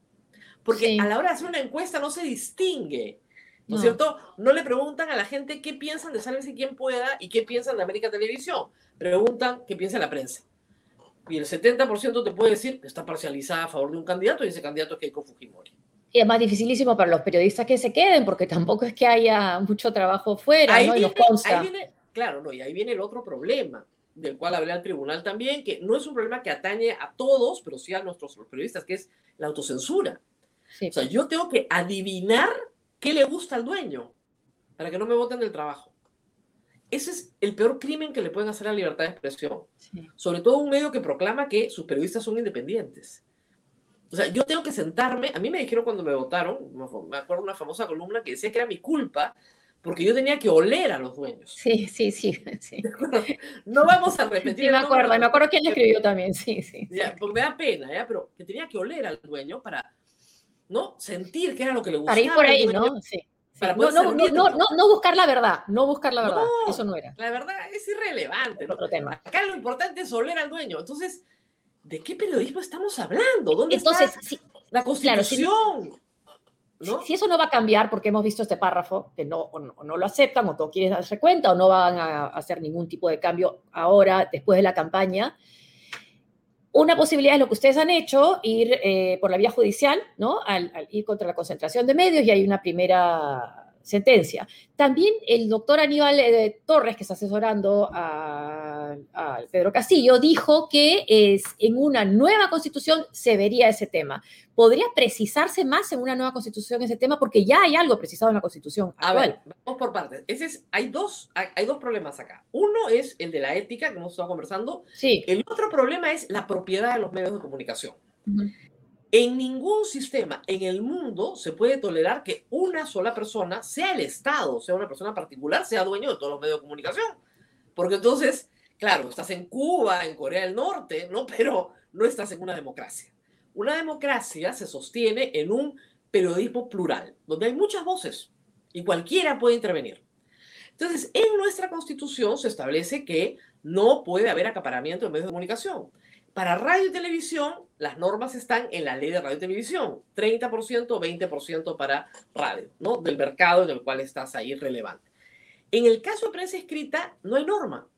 Porque a la hora de hacer una encuesta no se distingue. ¿No es cierto? No le preguntan a la gente qué piensan de Sálvese quien pueda y qué piensan de América Televisión. Preguntan qué piensa la prensa. Y el 70% te puede decir que está parcializada a favor de un candidato y ese candidato es Keiko Fujimori. Y es más dificilísimo para los periodistas que se queden, porque tampoco es que haya mucho trabajo fuera, ahí ¿no? Viene, Ahí viene, claro, no, y ahí viene el otro problema. del cual hablé al tribunal también, que no es un problema que atañe a todos, pero sí a nuestros periodistas, que es la autocensura. O sea, yo tengo que adivinar qué le gusta al dueño para que no me voten del trabajo. Ese es el peor crimen que le pueden hacer a la libertad de expresión. Sobre todo un medio que proclama que sus periodistas son independientes. O sea, yo tengo que sentarme, a mí me dijeron cuando me votaron, me acuerdo una famosa columna que decía que era mi culpa porque yo tenía que oler a los dueños. Sí, sí, sí. (laughs) sí. (laughs) No vamos a repetir. Sí, me acuerdo, me acuerdo quién le escribió también, sí, sí. Ya, porque me da pena, ¿ya? Pero que tenía que oler al dueño para, ¿no? Sentir qué era lo que le gustaba. Para ir por ahí, ¿no? Sí. Para no, no, no, no, buscar la verdad, no buscar la verdad, eso no era. La verdad es irrelevante. Otro tema. Acá lo importante es oler al dueño. Entonces, ¿de qué periodismo estamos hablando? ¿Dónde Entonces, está la constitución? Si, eso no va a cambiar, porque hemos visto este párrafo, que no, no, lo aceptan, o no quieren darse cuenta, o no van a hacer ningún tipo de cambio ahora, después de la campaña, una posibilidad es lo que ustedes han hecho, ir eh, por la vía judicial, ¿no? Al, al, ir contra la concentración de medios y hay una primera sentencia. También el doctor Aníbal eh, Torres, que está asesorando a, Pedro Castillo, dijo que es, en una nueva constitución se vería ese tema. ¿Podría precisarse más en una nueva constitución ese tema? Porque ya hay algo precisado en la constitución. A ver, vamos por partes. Ese es, hay, dos, hay, dos problemas acá. Uno es el de la ética, que hemos estado conversando. Sí. El otro problema es la propiedad de los medios de comunicación. En ningún sistema en el mundo se puede tolerar que una sola persona, sea el Estado, sea una persona particular, sea dueño de todos los medios de comunicación. Porque entonces, claro, estás en Cuba, en Corea del Norte, ¿no? (laughs) Pero no estás en una democracia. Una democracia se sostiene en un periodismo plural, donde hay muchas voces y cualquiera puede intervenir. Entonces, en nuestra constitución se establece que no puede haber acaparamiento de medios de comunicación. Para radio y televisión, las normas están en la ley de radio y televisión, 30%, 20% para radio, ¿no? Del mercado en el cual estás ahí relevante. En el caso de prensa escrita, no hay norma.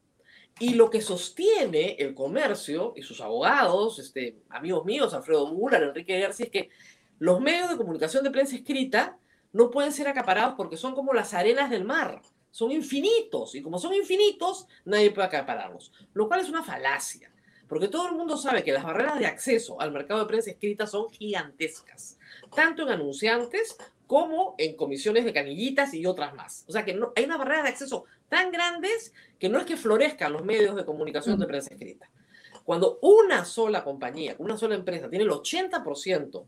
Y lo que sostiene el comercio y sus abogados, este, amigos míos, Alfredo Muller, Enrique García, es que los medios de comunicación de prensa escrita no pueden ser acaparados porque son como las arenas del mar, son infinitos, y como son infinitos, nadie puede acapararlos, lo cual es una falacia. Porque todo el mundo sabe que las barreras de acceso al mercado de prensa escrita son gigantescas, tanto en anunciantes como en comisiones de canillitas y otras más. O sea que no, hay una barrera de acceso tan grandes que no es que florezcan los medios de comunicación de prensa escrita. Cuando una sola compañía, una sola empresa tiene el 80%,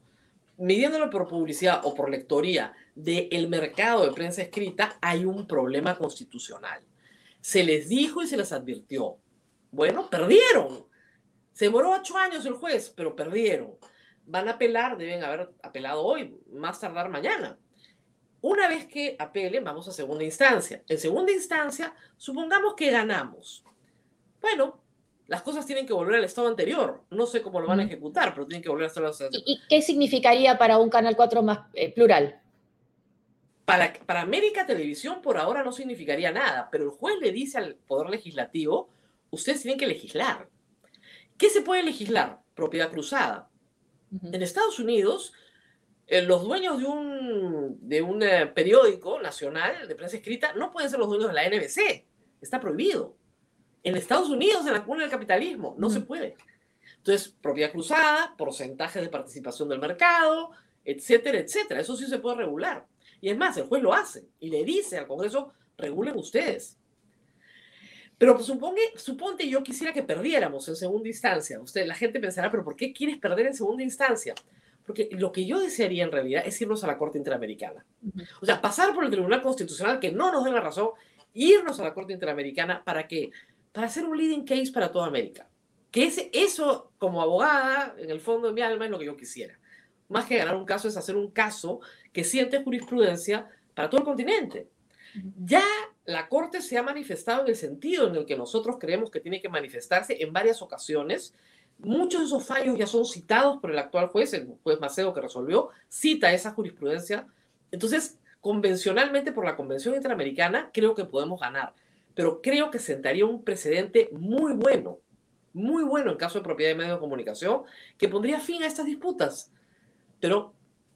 midiéndolo por publicidad o por lectoría, del mercado de prensa escrita, hay un problema constitucional. Se les dijo y se les advirtió. Bueno, perdieron. Se demoró ocho años el juez, pero perdieron. Van a apelar, deben haber apelado hoy, más tardar mañana. Una vez que apelen, vamos a segunda instancia. En segunda instancia, supongamos que ganamos. Bueno, las cosas tienen que volver al estado anterior. No sé cómo lo van a ejecutar, pero tienen que volver al estado anterior. ¿Y, qué significaría para un Canal 4 más eh, plural? Para, para América Televisión por ahora no significaría nada, pero el juez le dice al Poder Legislativo, ustedes tienen que legislar. ¿Qué se puede legislar? Propiedad cruzada. En Estados Unidos, eh, los dueños de un, de un eh, periódico nacional de prensa escrita no pueden ser los dueños de la NBC. Está prohibido. En Estados Unidos, en la cuna del capitalismo, no se puede. Entonces, propiedad cruzada, porcentaje de participación del mercado, etcétera, etcétera. Eso sí se puede regular. Y es más, el juez lo hace y le dice al Congreso, regulen ustedes. Pero pues, suponte, suponte yo quisiera que perdiéramos en segunda instancia. Usted, la gente pensará, pero ¿por qué quieres perder en segunda instancia? Porque lo que yo desearía en realidad es irnos a la Corte Interamericana. O sea, pasar por el Tribunal Constitucional que no nos den la razón, irnos a la Corte Interamericana para que para hacer un leading case para toda América. Que ese, eso, como abogada, en el fondo de mi alma, es lo que yo quisiera. Más que ganar un caso, es hacer un caso que siente jurisprudencia para todo el continente. Ya la Corte se ha manifestado en el sentido en el que nosotros creemos que tiene que manifestarse en varias ocasiones. Muchos de esos fallos ya son citados por el actual juez, el juez Macedo que resolvió, cita esa jurisprudencia. Entonces, convencionalmente por la Convención Interamericana, creo que podemos ganar, pero creo que sentaría un precedente muy bueno, muy bueno en caso de propiedad de medios de comunicación, que pondría fin a estas disputas. Pero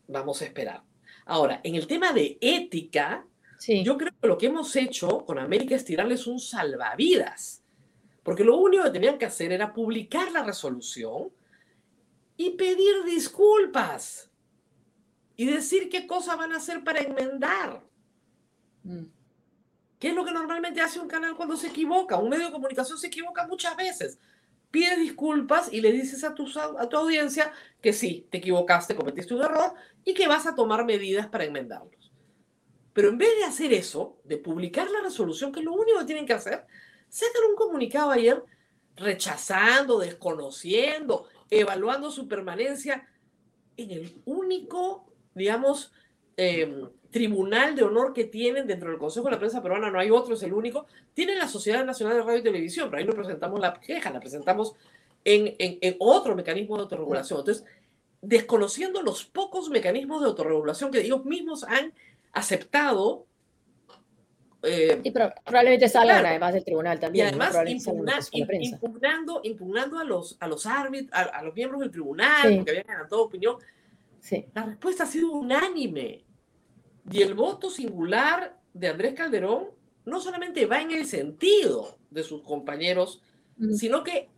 vamos a esperar. Ahora, en el tema de ética, yo creo que lo que hemos hecho con América es tirarles un salvavidas. Porque lo único que tenían que hacer era publicar la resolución y pedir disculpas y decir qué cosas van a hacer para enmendar. Mm. ¿Qué es lo que normalmente hace un canal cuando se equivoca? Un medio de comunicación se equivoca muchas veces. Pide disculpas y le dices a tu, a tu audiencia que sí, te equivocaste, cometiste un error y que vas a tomar medidas para enmendarlos. Pero en vez de hacer eso, de publicar la resolución, que es lo único que tienen que hacer, sacan un comunicado ayer rechazando, desconociendo, evaluando su permanencia en el único, digamos, em, tribunal de honor que tienen dentro del Consejo de la Prensa Peruana, no hay otro, es el único, tienen la Sociedad Nacional de Radio y Televisión, pero ahí no presentamos la queja, la presentamos en, en, otro mecanismo de autorregulación. Entonces, desconociendo los pocos mecanismos de autorregulación que ellos mismos han aceptado. Eh, probablemente salgan además del tribunal también. Y además impugnando, impugnando a los, a los árbitros, a, los miembros del tribunal, que habían ganado opinión. Sí. La respuesta ha sido unánime. Y el voto singular de Andrés Calderón no solamente va en el sentido de sus compañeros, sino que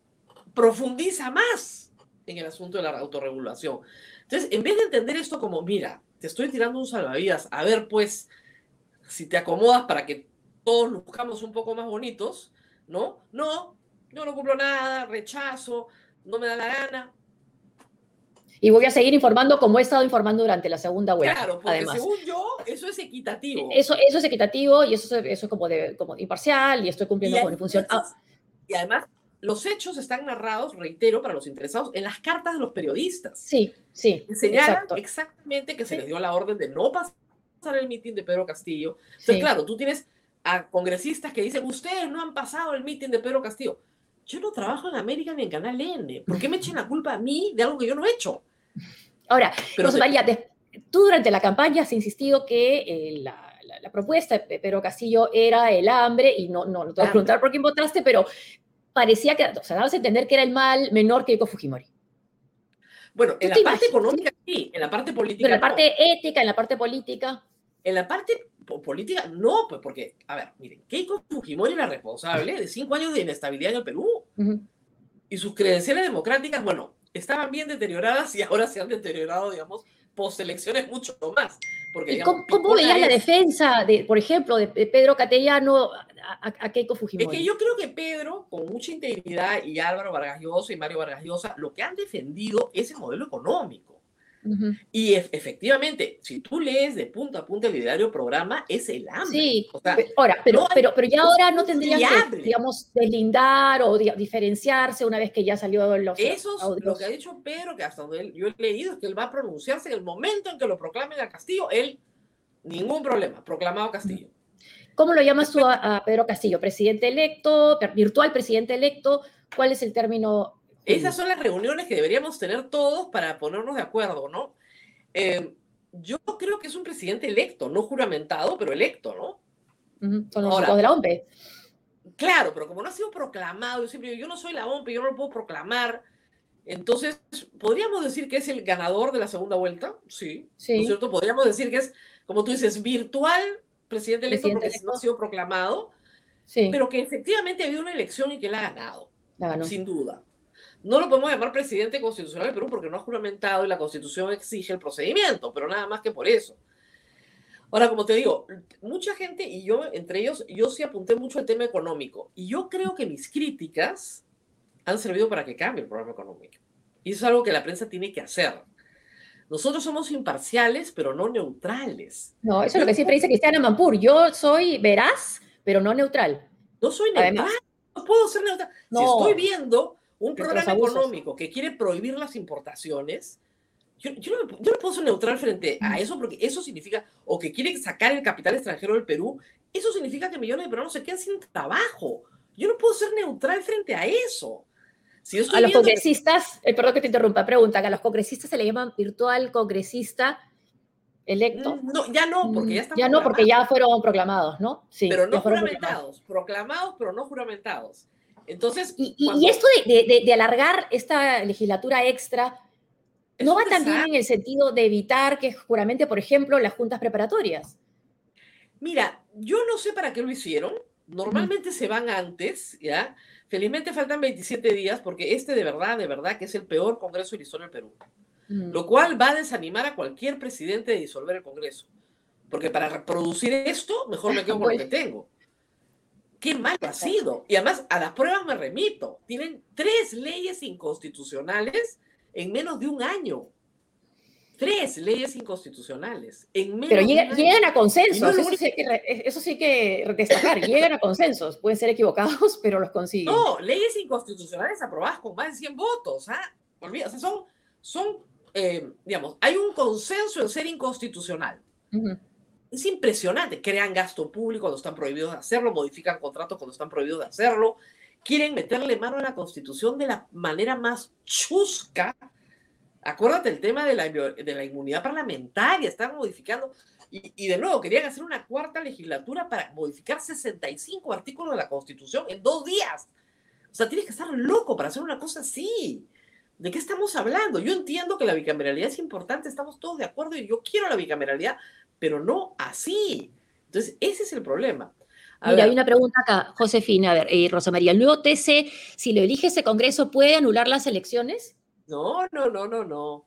profundiza más en el asunto de la autorregulación. Entonces, en vez de entender esto como, mira, te estoy tirando un salvavidas, a ver pues si te acomodas para que todos nos buscamos un poco más bonitos, ¿no? No, yo no cumplo nada, rechazo, no me da la gana, y voy a seguir informando como he estado informando durante la segunda vuelta. Claro, porque según yo, eso es equitativo. Eso, eso es equitativo y eso, eso es como, de, como imparcial y estoy cumpliendo con mi función. Y además, los hechos están narrados, reitero, para los interesados, en las cartas de los periodistas. Sí, sí. Señalan exactamente que se les dio la orden de no pasar el mitin de Pedro Castillo. Entonces, claro, tú tienes a congresistas que dicen, ustedes no han pasado el mitin de Pedro Castillo. Yo no trabajo en América ni en Canal N. ¿Por qué me echen la culpa a mí de algo que yo no he hecho? Ahora, Pero María, tú durante la campaña has insistido que eh, la, propuesta de Pedro Castillo era el hambre, y no, no, no te voy a preguntar por quién votaste, pero parecía que, o sea, dabas a entender que era el mal menor que Eiko Fujimori. Bueno, en la parte económica sí, en la parte política. en la parte ética, en la parte política. En la parte política, no, pues porque, a ver, miren, Keiko Fujimori era responsable de cinco años de inestabilidad en el Perú. Y sus credenciales democráticas, bueno, estaban bien deterioradas y ahora se han deteriorado, digamos, post elecciones mucho más. Porque, ¿Cómo, veías la defensa, de, por ejemplo, de Pedro Catellano a, Keiko Fujimori? Es que yo creo que Pedro, con mucha integridad, y Álvaro Vargas Llosa y Mario Vargas Llosa, lo que han defendido es el modelo económico. Y efectivamente, si tú lees de punto a punto el ideario programa, es el hambre. Sí, ahora, pero, pero, pero ya ahora no tendrían que, digamos, deslindar o diferenciarse una vez que ya salió los Eso es lo que ha dicho Pedro, que hasta donde yo he leído es que él va a pronunciarse en el momento en que lo proclamen a Castillo, él, ningún problema, proclamado Castillo. ¿Cómo lo llamas tú a Pedro Castillo? ¿Presidente electo, virtual presidente electo? ¿Cuál es el término esas son las reuniones que deberíamos tener todos para ponernos de acuerdo, ¿no? Eh, yo creo que es un presidente electo, no juramentado, pero electo, ¿no? Con los de la OMP. Claro, pero como no ha sido proclamado, yo siempre digo, yo no soy la OMP, yo no lo puedo proclamar. Entonces, ¿podríamos decir que es el ganador de la segunda vuelta? Sí. sí. ¿No es cierto? Podríamos decir que es, como tú dices, virtual presidente electo porque no ha sido proclamado, sí. pero que efectivamente ha habido una elección y que la ha ganado. La ganó. Sin duda. No lo podemos llamar presidente constitucional de Perú porque no ha juramentado y la constitución exige el procedimiento, pero nada más que por eso. Ahora, como te digo, mucha gente, y yo entre ellos, yo sí apunté mucho al tema económico, y yo creo que mis críticas han servido para que cambie el programa económico. Y eso es algo que la prensa tiene que hacer. Nosotros somos imparciales, pero no neutrales. No, eso es lo que siempre dice Cristiana Mampur. Yo soy veraz, pero no neutral. No soy neutral. no puedo ser neutral. Si estoy viendo un programa económico que quiere prohibir las importaciones, yo, yo, no, puedo ser neutral frente a eso porque eso significa, o que quiere sacar el capital extranjero del Perú, eso significa que millones de peruanos se quedan sin trabajo. Yo no puedo ser neutral frente a eso. Si a los congresistas, eh, perdón que te interrumpa, pregunta, a los congresistas se le llaman virtual congresista electo. Mm, no, ya no, porque ya están Ya no, porque ya fueron proclamados, ¿no? Sí. Pero no juramentados, proclamados, pero no juramentados. Entonces. Y, esto de, alargar esta legislatura extra, ¿no va también en el sentido de evitar que juramente, por ejemplo, las juntas preparatorias? Mira, yo no sé para qué lo hicieron. Normalmente se van antes, ¿ya? Felizmente faltan 27 días porque este de verdad, de verdad que es el peor Congreso de la historia del Perú. Mm. Lo cual va a desanimar a cualquier presidente de disolver el Congreso. Porque para reproducir esto, mejor me quedo con lo que tengo. Qué mal ha sido. Y además, a las pruebas me remito. Tienen tres leyes inconstitucionales en menos de un año. Tres leyes inconstitucionales. En menos Pero de llega- un año. llegan a no consensos, eso sí, que, re- eso sí hay que destacar, (laughs) llegan a consensos, pueden ser equivocados, pero los consiguen. No, leyes inconstitucionales aprobadas con más de 100 votos. ¿ah? Olvida, o sea, son, son eh, digamos, hay un consenso en ser inconstitucional. Ujú. Es impresionante. Crean gasto público cuando están prohibidos de hacerlo, modifican contratos cuando están prohibidos de hacerlo, quieren meterle mano a la constitución de la manera más chusca. Acuérdate el tema de la, de la inmunidad parlamentaria, están modificando. Y, y de nuevo, querían hacer una cuarta legislatura para modificar 65 artículos de la constitución en dos días. O sea, tienes que estar loco para hacer una cosa así. ¿De qué estamos hablando? Yo entiendo que la bicameralidad es importante, estamos todos de acuerdo y yo quiero la bicameralidad, pero no así. Entonces, ese es el problema. A Mira, ver, hay una pregunta acá, Josefina, a ver, eh, Rosa María, ¿el nuevo TC, si lo elige ese Congreso, puede anular las elecciones? No, no, no, no, no.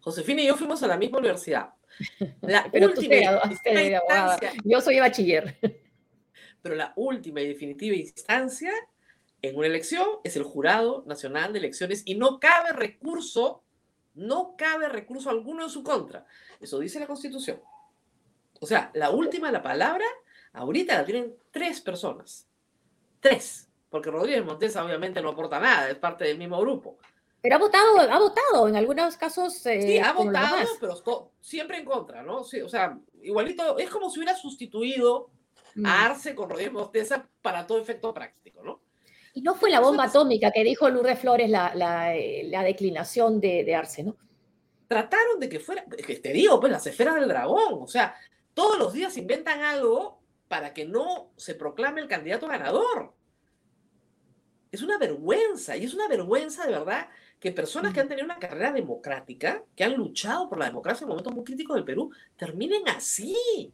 Josefina y yo fuimos a la misma universidad. (laughs) La Pero tú última te abogada. Yo soy bachiller. pero la última y definitiva instancia en una elección es el Jurado Nacional de Elecciones y no cabe recurso, no cabe recurso alguno en su contra. Eso dice la Constitución. O sea, la última, la palabra, ahorita la tienen tres personas. Tres. Porque Rodríguez Montesa obviamente no aporta nada, es parte del mismo grupo. Pero ha votado, ha votado en algunos casos. eh, Sí, ha votado, pero siempre en contra, ¿no? Sí, o sea, igualito, es como si hubiera sustituido Mm. a Arce con Rodríguez Montesa para todo efecto práctico, ¿no? Y no fue la bomba atómica que dijo Lourdes Flores la, la, eh, la declinación de, de Arce, ¿no? Trataron de que fuera, que te digo, pues las esferas del dragón, o sea, todos los días inventan algo para que no se proclame el candidato ganador. Es una vergüenza, y es una vergüenza de verdad que personas que han tenido una carrera democrática, que han luchado por la democracia en momentos muy críticos del Perú, terminen así,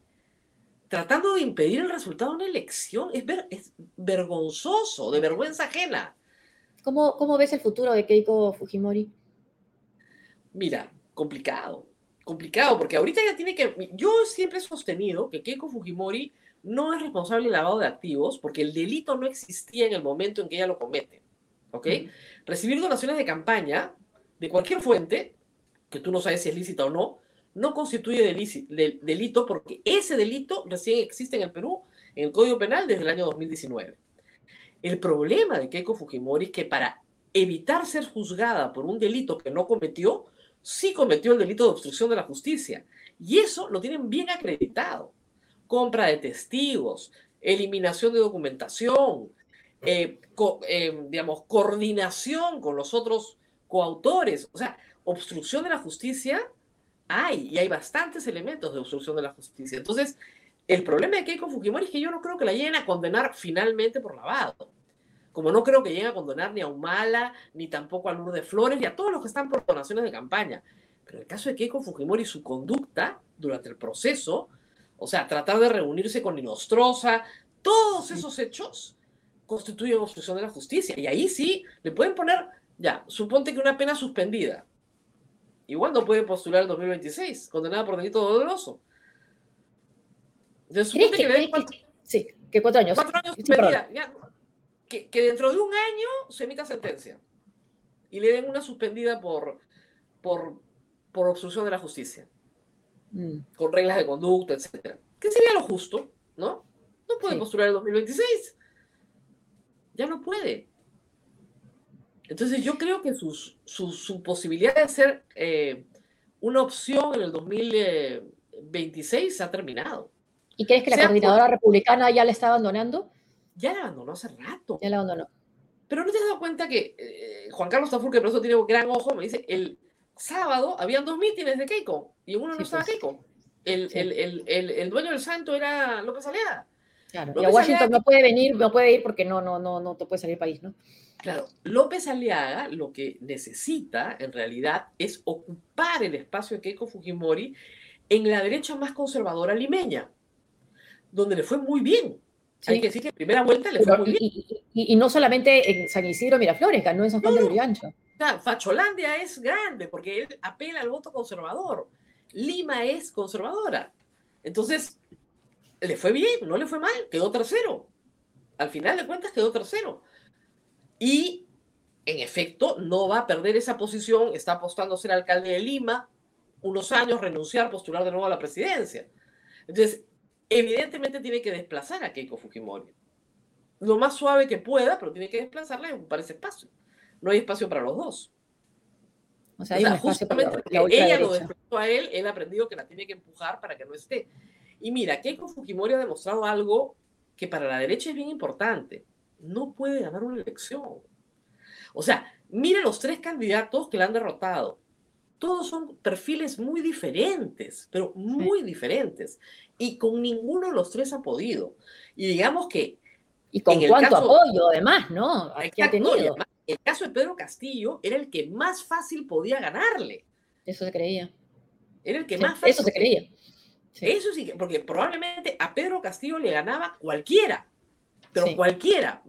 tratando de impedir el resultado de una elección. Es, ver- es vergonzoso, de vergüenza ajena. ¿Cómo, ¿Cómo ves el futuro de Keiko Fujimori? Mira, complicado, complicado, porque ahorita ya tiene que... Yo siempre he sostenido que Keiko Fujimori no es responsable del lavado de activos porque el delito no existía en el momento en que ella lo comete, ¿ok? Recibir donaciones de campaña de cualquier fuente, que tú no sabes si es lícita o no, no constituye delito porque ese delito recién existe en el Perú, en el Código Penal, desde el año 2019. El problema de Keiko Fujimori es que para evitar ser juzgada por un delito que no cometió, sí cometió el delito de obstrucción de la justicia. Y eso lo tienen bien acreditado. Compra de testigos, eliminación de documentación, eh, eh, digamos, coordinación con los otros coautores. O sea, obstrucción de la justicia hay, y hay bastantes elementos de obstrucción de la justicia. Entonces, el problema de Keiko Fujimori es que yo no creo que la lleguen a condenar finalmente por lavado. Como no creo que lleguen a condenar ni a Humala, ni tampoco a Lourdes Flores, ni a todos los que están por donaciones de campaña. Pero en el caso de Keiko Fujimori, su conducta durante el proceso, o sea, tratar de reunirse con Inostroza, todos esos hechos constituyen obstrucción de la justicia. Y ahí sí le pueden poner, ya, suponte que una pena suspendida. Igual no puede postular el 2026, condenada por delito doloso. Entonces, ¿Crees suponte que, que le den crees cuatro, que- sí, que cuatro años? cuatro años Sí, suspendida. ya, que, que dentro de un año se emita sentencia. Y le den una suspendida por, por, por obstrucción de la justicia Mm. con reglas de conducta, etcétera. ¿Qué sería lo justo? ¿No? No puede Sí. postular el 2026. Ya no puede. Entonces yo creo que sus- su, su posibilidad de ser eh, una opción en el 2026 ha terminado. ¿Y crees que la por- coordinadora republicana ya la está abandonando? Ya la abandonó hace rato. Ya la abandonó. Pero no te has dado cuenta que eh, Juan Carlos Tafur, que por eso tiene un gran ojo, me dice, el sábado habían dos mítines de Keiko y en uno no Sí, estaba pues. Keiko. El, Sí. el, el, el, dueño del santo era López Aliaga. Claro. López y a Washington Aliaga- no puede venir, no puede ir porque no, no, no, no te puede salir del país, ¿no? Claro, López Aliaga lo que necesita en realidad es ocupar el espacio de Keiko Fujimori en la derecha más conservadora limeña, donde le fue muy bien. Hay que decir que en primera vuelta le fue muy bien. Y, y, y, no solamente en San Isidro Miraflores, ganó en San Juan no, de Lurigancho. O sea, Facholandia es grande porque él apela al voto conservador. Lima es conservadora. Entonces, le fue bien, no le fue mal, quedó tercero. Al final de cuentas quedó tercero. Y, en efecto, no va a perder esa posición, está apostando a ser alcalde de Lima, unos años renunciar, postular de nuevo a la presidencia. Entonces, evidentemente tiene que desplazar a Keiko Fujimori. Lo más suave que pueda, pero tiene que desplazarla y ocupar ese espacio. No hay espacio para los dos. O sea, hay o sea, justamente la ella lo desplazó a él, él ha aprendido que la tiene que empujar para que no esté. Y mira, Keiko Fujimori ha demostrado algo que para la derecha es bien importante. No puede ganar una elección. O sea, mira los tres candidatos que la han derrotado. Todos son perfiles muy diferentes, pero muy sí. diferentes. Y con ninguno de los tres ha podido. Y digamos que... Y con cuánto caso, apoyo, además, ¿no? Que ha tenido. El caso de Pedro Castillo era el que más fácil podía ganarle. Eso se creía. Era el que Sí, más fácil. eso se creía. Sí. Eso sí, que- porque probablemente a Pedro Castillo le ganaba cualquiera, pero Sí. cualquiera,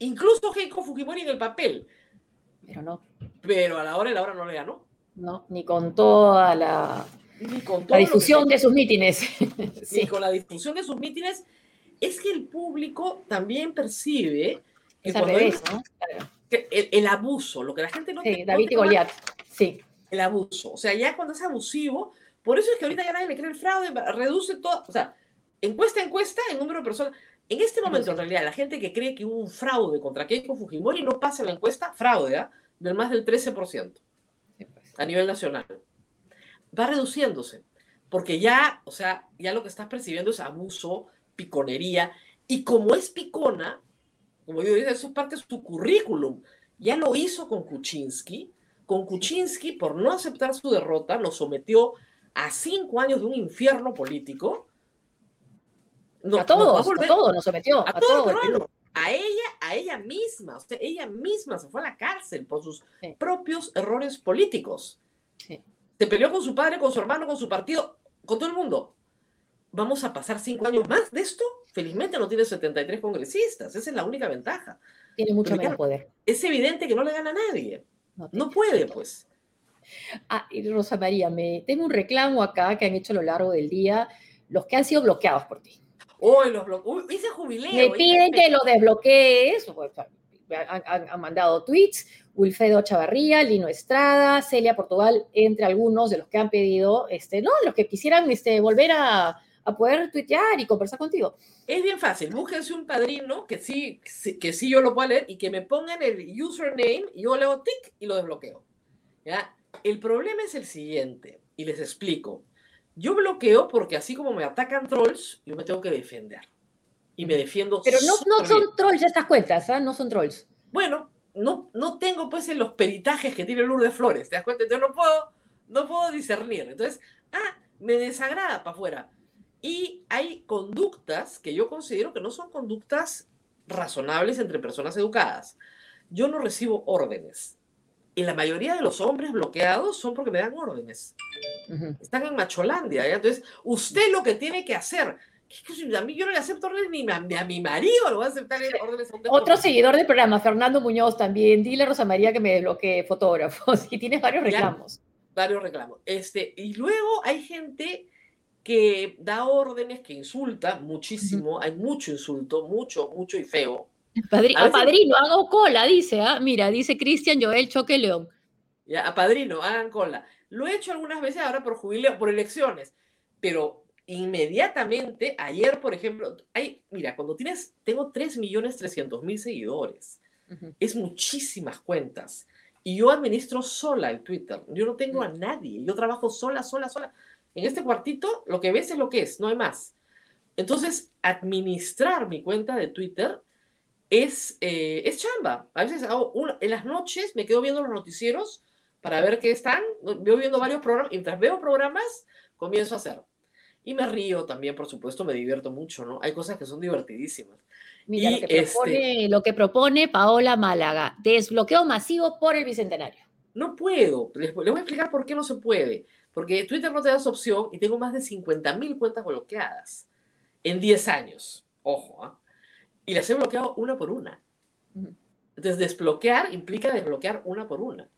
incluso Keiko Fujimori en el papel, Pero no, pero a la hora de la hora no le ganó. no, ni con toda la, Con la todo difusión de sus mítines. (laughs) ni Sí, con la difusión de sus mítines, es que el público también percibe que es cuando hay- revés, ¿no? Claro. el, el abuso, lo que la gente no Sí, te- no David te y Goliat. Sí, el abuso. O sea, ya cuando es abusivo, por eso es que ahorita ya nadie le cree el fraude, reduce todo, o sea, encuesta a encuesta el número de personas. En este momento, en realidad, la gente que cree que hubo un fraude contra Keiko Fujimori no pasa en la encuesta, fraude, ¿ah? del más del 13% sí, pues. a nivel nacional. Va reduciéndose, porque ya, o sea, ya lo que estás percibiendo es abuso, piconería, y como es picona, como yo digo, eso es parte de su currículum. Ya lo hizo con Kuczynski. Con Kuczynski, por no aceptar su derrota, lo sometió a cinco años de un infierno político. A todos, volver- a todos nos sometió, a a todos. a ella, a ella misma, sea, ella misma se fue a la cárcel por sus Sí. propios errores políticos. Sí. Se peleó con su padre, con su hermano, con su partido, con todo el mundo. Vamos a pasar cinco años más de esto. Felizmente no tiene 73 congresistas, esa es la única ventaja. Tiene mucho menos poder. Es evidente que no le gana a nadie. No No puede, pues. Ah, y Rosa María, me tengo un reclamo acá que han hecho a lo largo del día los que han sido bloqueados por ti. Hoy los blo- Uy, ese jubileo. Me piden que lo desbloquees. Han, han- han mandado tweets. Wilfredo Chavarría, Lino Estrada, Celia Portugal, entre algunos de los que han pedido, este, no, los que quisieran este, volver a, a poder tuitear y conversar contigo. Es bien fácil, búsquense un padrino que sí, que sí- yo lo pueda leer y que me pongan el username y yo le hago tic y lo desbloqueo. ¿ya? El problema es el siguiente, y les explico. Yo bloqueo porque así como me atacan trolls, yo me tengo que defender. Y me defiendo. Pero no, no bien. son trolls estas cuentas, ¿ah? no son trolls. Bueno, no, no tengo pues en los peritajes que tiene Lourdes Flores, ¿te das cuenta? Entonces no puedo, no puedo discernir. Entonces, ah, me desagrada para afuera. Y hay conductas que yo considero que no son conductas razonables entre personas educadas. Yo no recibo órdenes. Y la mayoría de los hombres bloqueados son porque me dan órdenes. Están en Macholandia. ¿ya? Entonces, usted lo que tiene que hacer. A mí yo no le acepto órdenes ni a, ni a mi marido, le voy a aceptar órdenes a un Otro seguidor del programa, Fernando Muñoz, también. Dile a Rosa María que me desbloquee fotógrafos. (laughs) Y tienes varios Ya. reclamos. varios reclamos. Este, y luego hay gente que da órdenes, que insulta muchísimo, hay mucho insulto, mucho, mucho y feo. Padri- A padrino, hago cola, dice. ¿ah? Mira, dice Cristian Joel Choque León. Ya, a padrino, hagan cola. Lo he hecho algunas veces ahora por jubileo, por elecciones, pero inmediatamente, ayer, por ejemplo, hay, mira, cuando tienes, tengo 3.300.000 seguidores, Ujú. es muchísimas cuentas. Y yo administro sola el Twitter. Yo no tengo a nadie. Yo trabajo sola, sola, sola. En este cuartito, lo que ves es lo que es, no hay más. Entonces, administrar mi cuenta de Twitter es, eh, es chamba. A veces hago una- en las noches me quedo viendo los noticieros para ver qué están. Veo viendo varios programas. Mientras veo programas, comienzo a hacer. Y me río también, por supuesto, me divierto mucho, ¿no? Hay cosas que son divertidísimas. Mira, Y lo, que este- propone, lo que propone Paola Málaga. Desbloqueo masivo por el Bicentenario. No puedo. Les, les voy a explicar por qué no se puede. Porque Twitter no te da esa opción y tengo más de 50.000 cuentas bloqueadas en 10 años. Ojo, ¿ah? y las he bloqueado una por una. Entonces, desbloquear implica desbloquear una por una.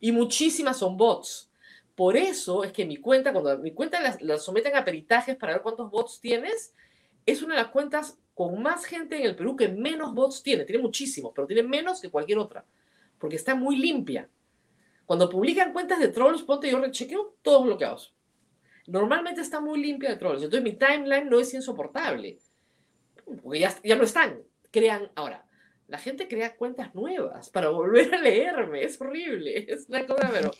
Y muchísimas son bots. Por eso es que mi cuenta, cuando mi cuenta la, someten a peritajes para ver cuántos bots tienes, es una de las cuentas con más gente en el Perú que menos bots tiene. Tiene muchísimos, pero tiene menos que cualquier otra. Porque está muy limpia. Cuando publican cuentas de trolls, ponte yo rechequeo todos bloqueados. Normalmente está muy limpia de trolls. Entonces mi timeline no es insoportable. Porque ya, ya no están. Crean ahora. La gente crea cuentas nuevas para volver a leerme. Es horrible. (laughs) Es una cosa, pero.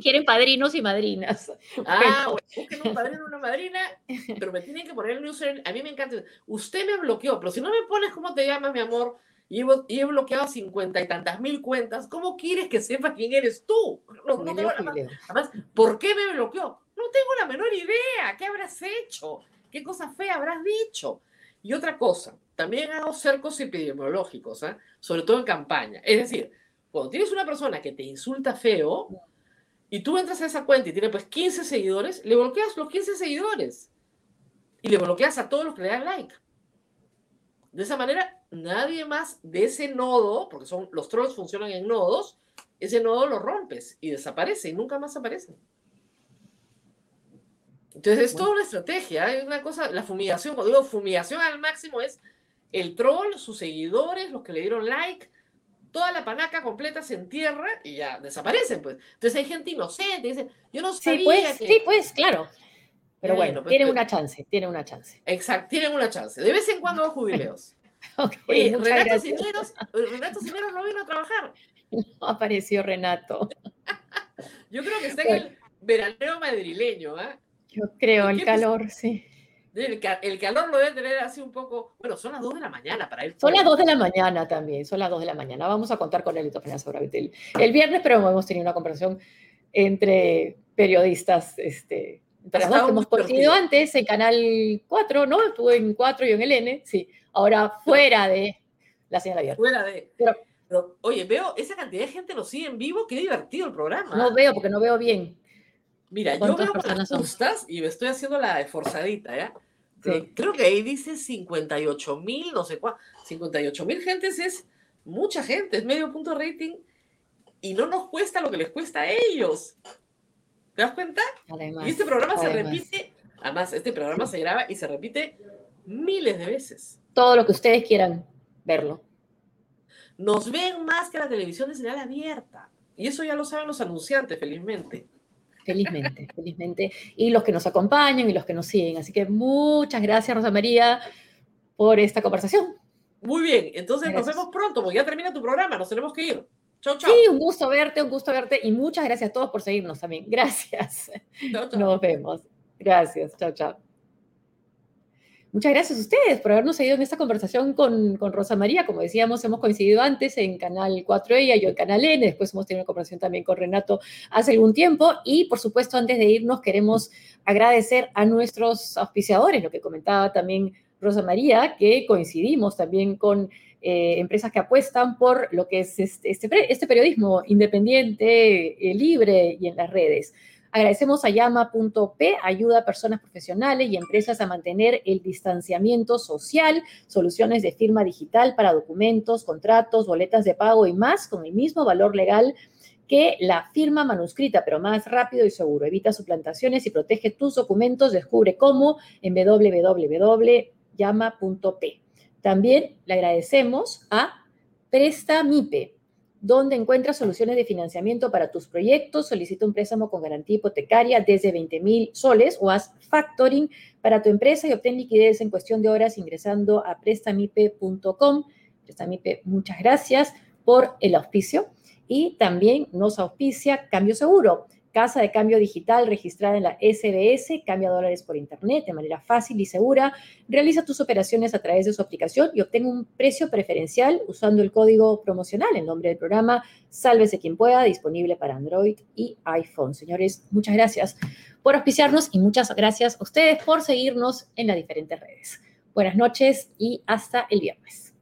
quieren, padrinos y madrinas. (laughs) Ah, bueno, busquen un padrino una madrina, pero me tienen que poner el user. A mí me encanta. Usted me bloqueó, pero si no me pones cómo te llamas, mi amor, y he, bloqueado cincuenta y tantas mil cuentas, ¿cómo quieres que sepa quién eres tú? No, además, ¿por qué me bloqueó? No tengo la menor idea. ¿Qué habrás hecho? ¿Qué cosa fea habrás dicho? Y otra cosa, también hago cercos epidemiológicos, ¿eh? sobre todo en campaña. Es decir, cuando tienes una persona que te insulta feo y tú entras a esa cuenta y tiene pues 15 seguidores, le bloqueas los 15 seguidores y le bloqueas a todos los que le dan like. De esa manera, nadie más de ese nodo, porque son, los trolls funcionan en nodos, ese nodo lo rompes y desaparece y nunca más aparece. Entonces es toda una estrategia, es una cosa, la fumigación, cuando digo fumigación al máximo es el troll, sus seguidores, los que le dieron like, toda la panaca completa se entierra y ya desaparecen, pues. Entonces hay gente inocente, dice, yo no sabía sí, pues, Sí, pues, claro. Pero bueno, pues, tienen una chance, tienen una chance. Exacto, tienen una chance. De vez en cuando hay jubileos. (laughs) okay, Renato Cineros, Renato Cineros no vino a trabajar. (laughs) No apareció Renato. (laughs) Yo creo que está en el veraneo madrileño, ¿ah? Yo creo, el calor, sí. El, calor lo debe tener así un poco. Bueno, son las 2 de la mañana para ir. Son las 2 de la mañana también, son las 2 de la mañana. Vamos a contar con el sobre el, viernes, pero hemos tenido una conversación entre periodistas, este, entre las dos que hemos coincidido antes en Canal 4, ¿no? Estuve en 4 y en el N, sí. Ahora fuera de la señal abierta. Fuera de. Pero, oye, veo esa cantidad de gente nos sigue en vivo, qué divertido el programa. No veo porque no veo bien. Mira, yo veo las justas y me estoy haciendo la esforzadita, ¿ya? Creo que ahí dice 58 mil, no sé cuál. 58 mil gentes es mucha gente, es medio punto rating y no nos cuesta lo que les cuesta a ellos. ¿Te das cuenta? y este programa se repite, además, este programa se graba y se repite miles de veces. Todo lo que ustedes quieran verlo. Nos ven más que la televisión de señal abierta. Y eso ya lo saben los anunciantes, felizmente felizmente, felizmente, y los que nos acompañan y los que nos siguen. Así que muchas gracias, Rosa María, por esta conversación. Muy bien, entonces nos vemos pronto, porque ya termina tu programa, nos tenemos que ir. Chau, chau. Sí, un gusto verte, un gusto verte y muchas gracias a todos por seguirnos también. Gracias. Nos vemos. Gracias. Chao, chao. Muchas gracias a ustedes por habernos seguido en esta conversación con, con, Rosa María. Como decíamos, hemos coincidido antes en Canal 4 ella, yo en Canal N, después hemos tenido una conversación también con Renato hace algún tiempo. Y por supuesto, antes de irnos, queremos agradecer a nuestros auspiciadores, lo que comentaba también Rosa María, que coincidimos también con eh, empresas que apuestan por lo que es este, este, este periodismo independiente, eh, libre y en las redes. Agradecemos a llama.p, ayuda a personas profesionales y empresas a mantener el distanciamiento social, soluciones de firma digital para documentos, contratos, boletas de pago y más con el mismo valor legal que la firma manuscrita, pero más rápido y seguro. Evita suplantaciones y protege tus documentos. Descubre cómo en www.llama.p. También le agradecemos a Prestamipe donde encuentras soluciones de financiamiento para tus proyectos. Solicita un préstamo con garantía hipotecaria desde 20 mil soles o haz factoring para tu empresa y obtén liquidez en cuestión de horas ingresando a prestamipe.com. Prestamipe, muchas gracias por el auspicio. Y también nos auspicia Cambio Seguro casa de cambio digital registrada en la SBS, cambia dólares por internet de manera fácil y segura, realiza tus operaciones a través de su aplicación y obtenga un precio preferencial usando el código promocional en nombre del programa Sálvese quien pueda, disponible para Android y iPhone. Señores, muchas gracias por auspiciarnos y muchas gracias a ustedes por seguirnos en las diferentes redes. Buenas noches y hasta el viernes.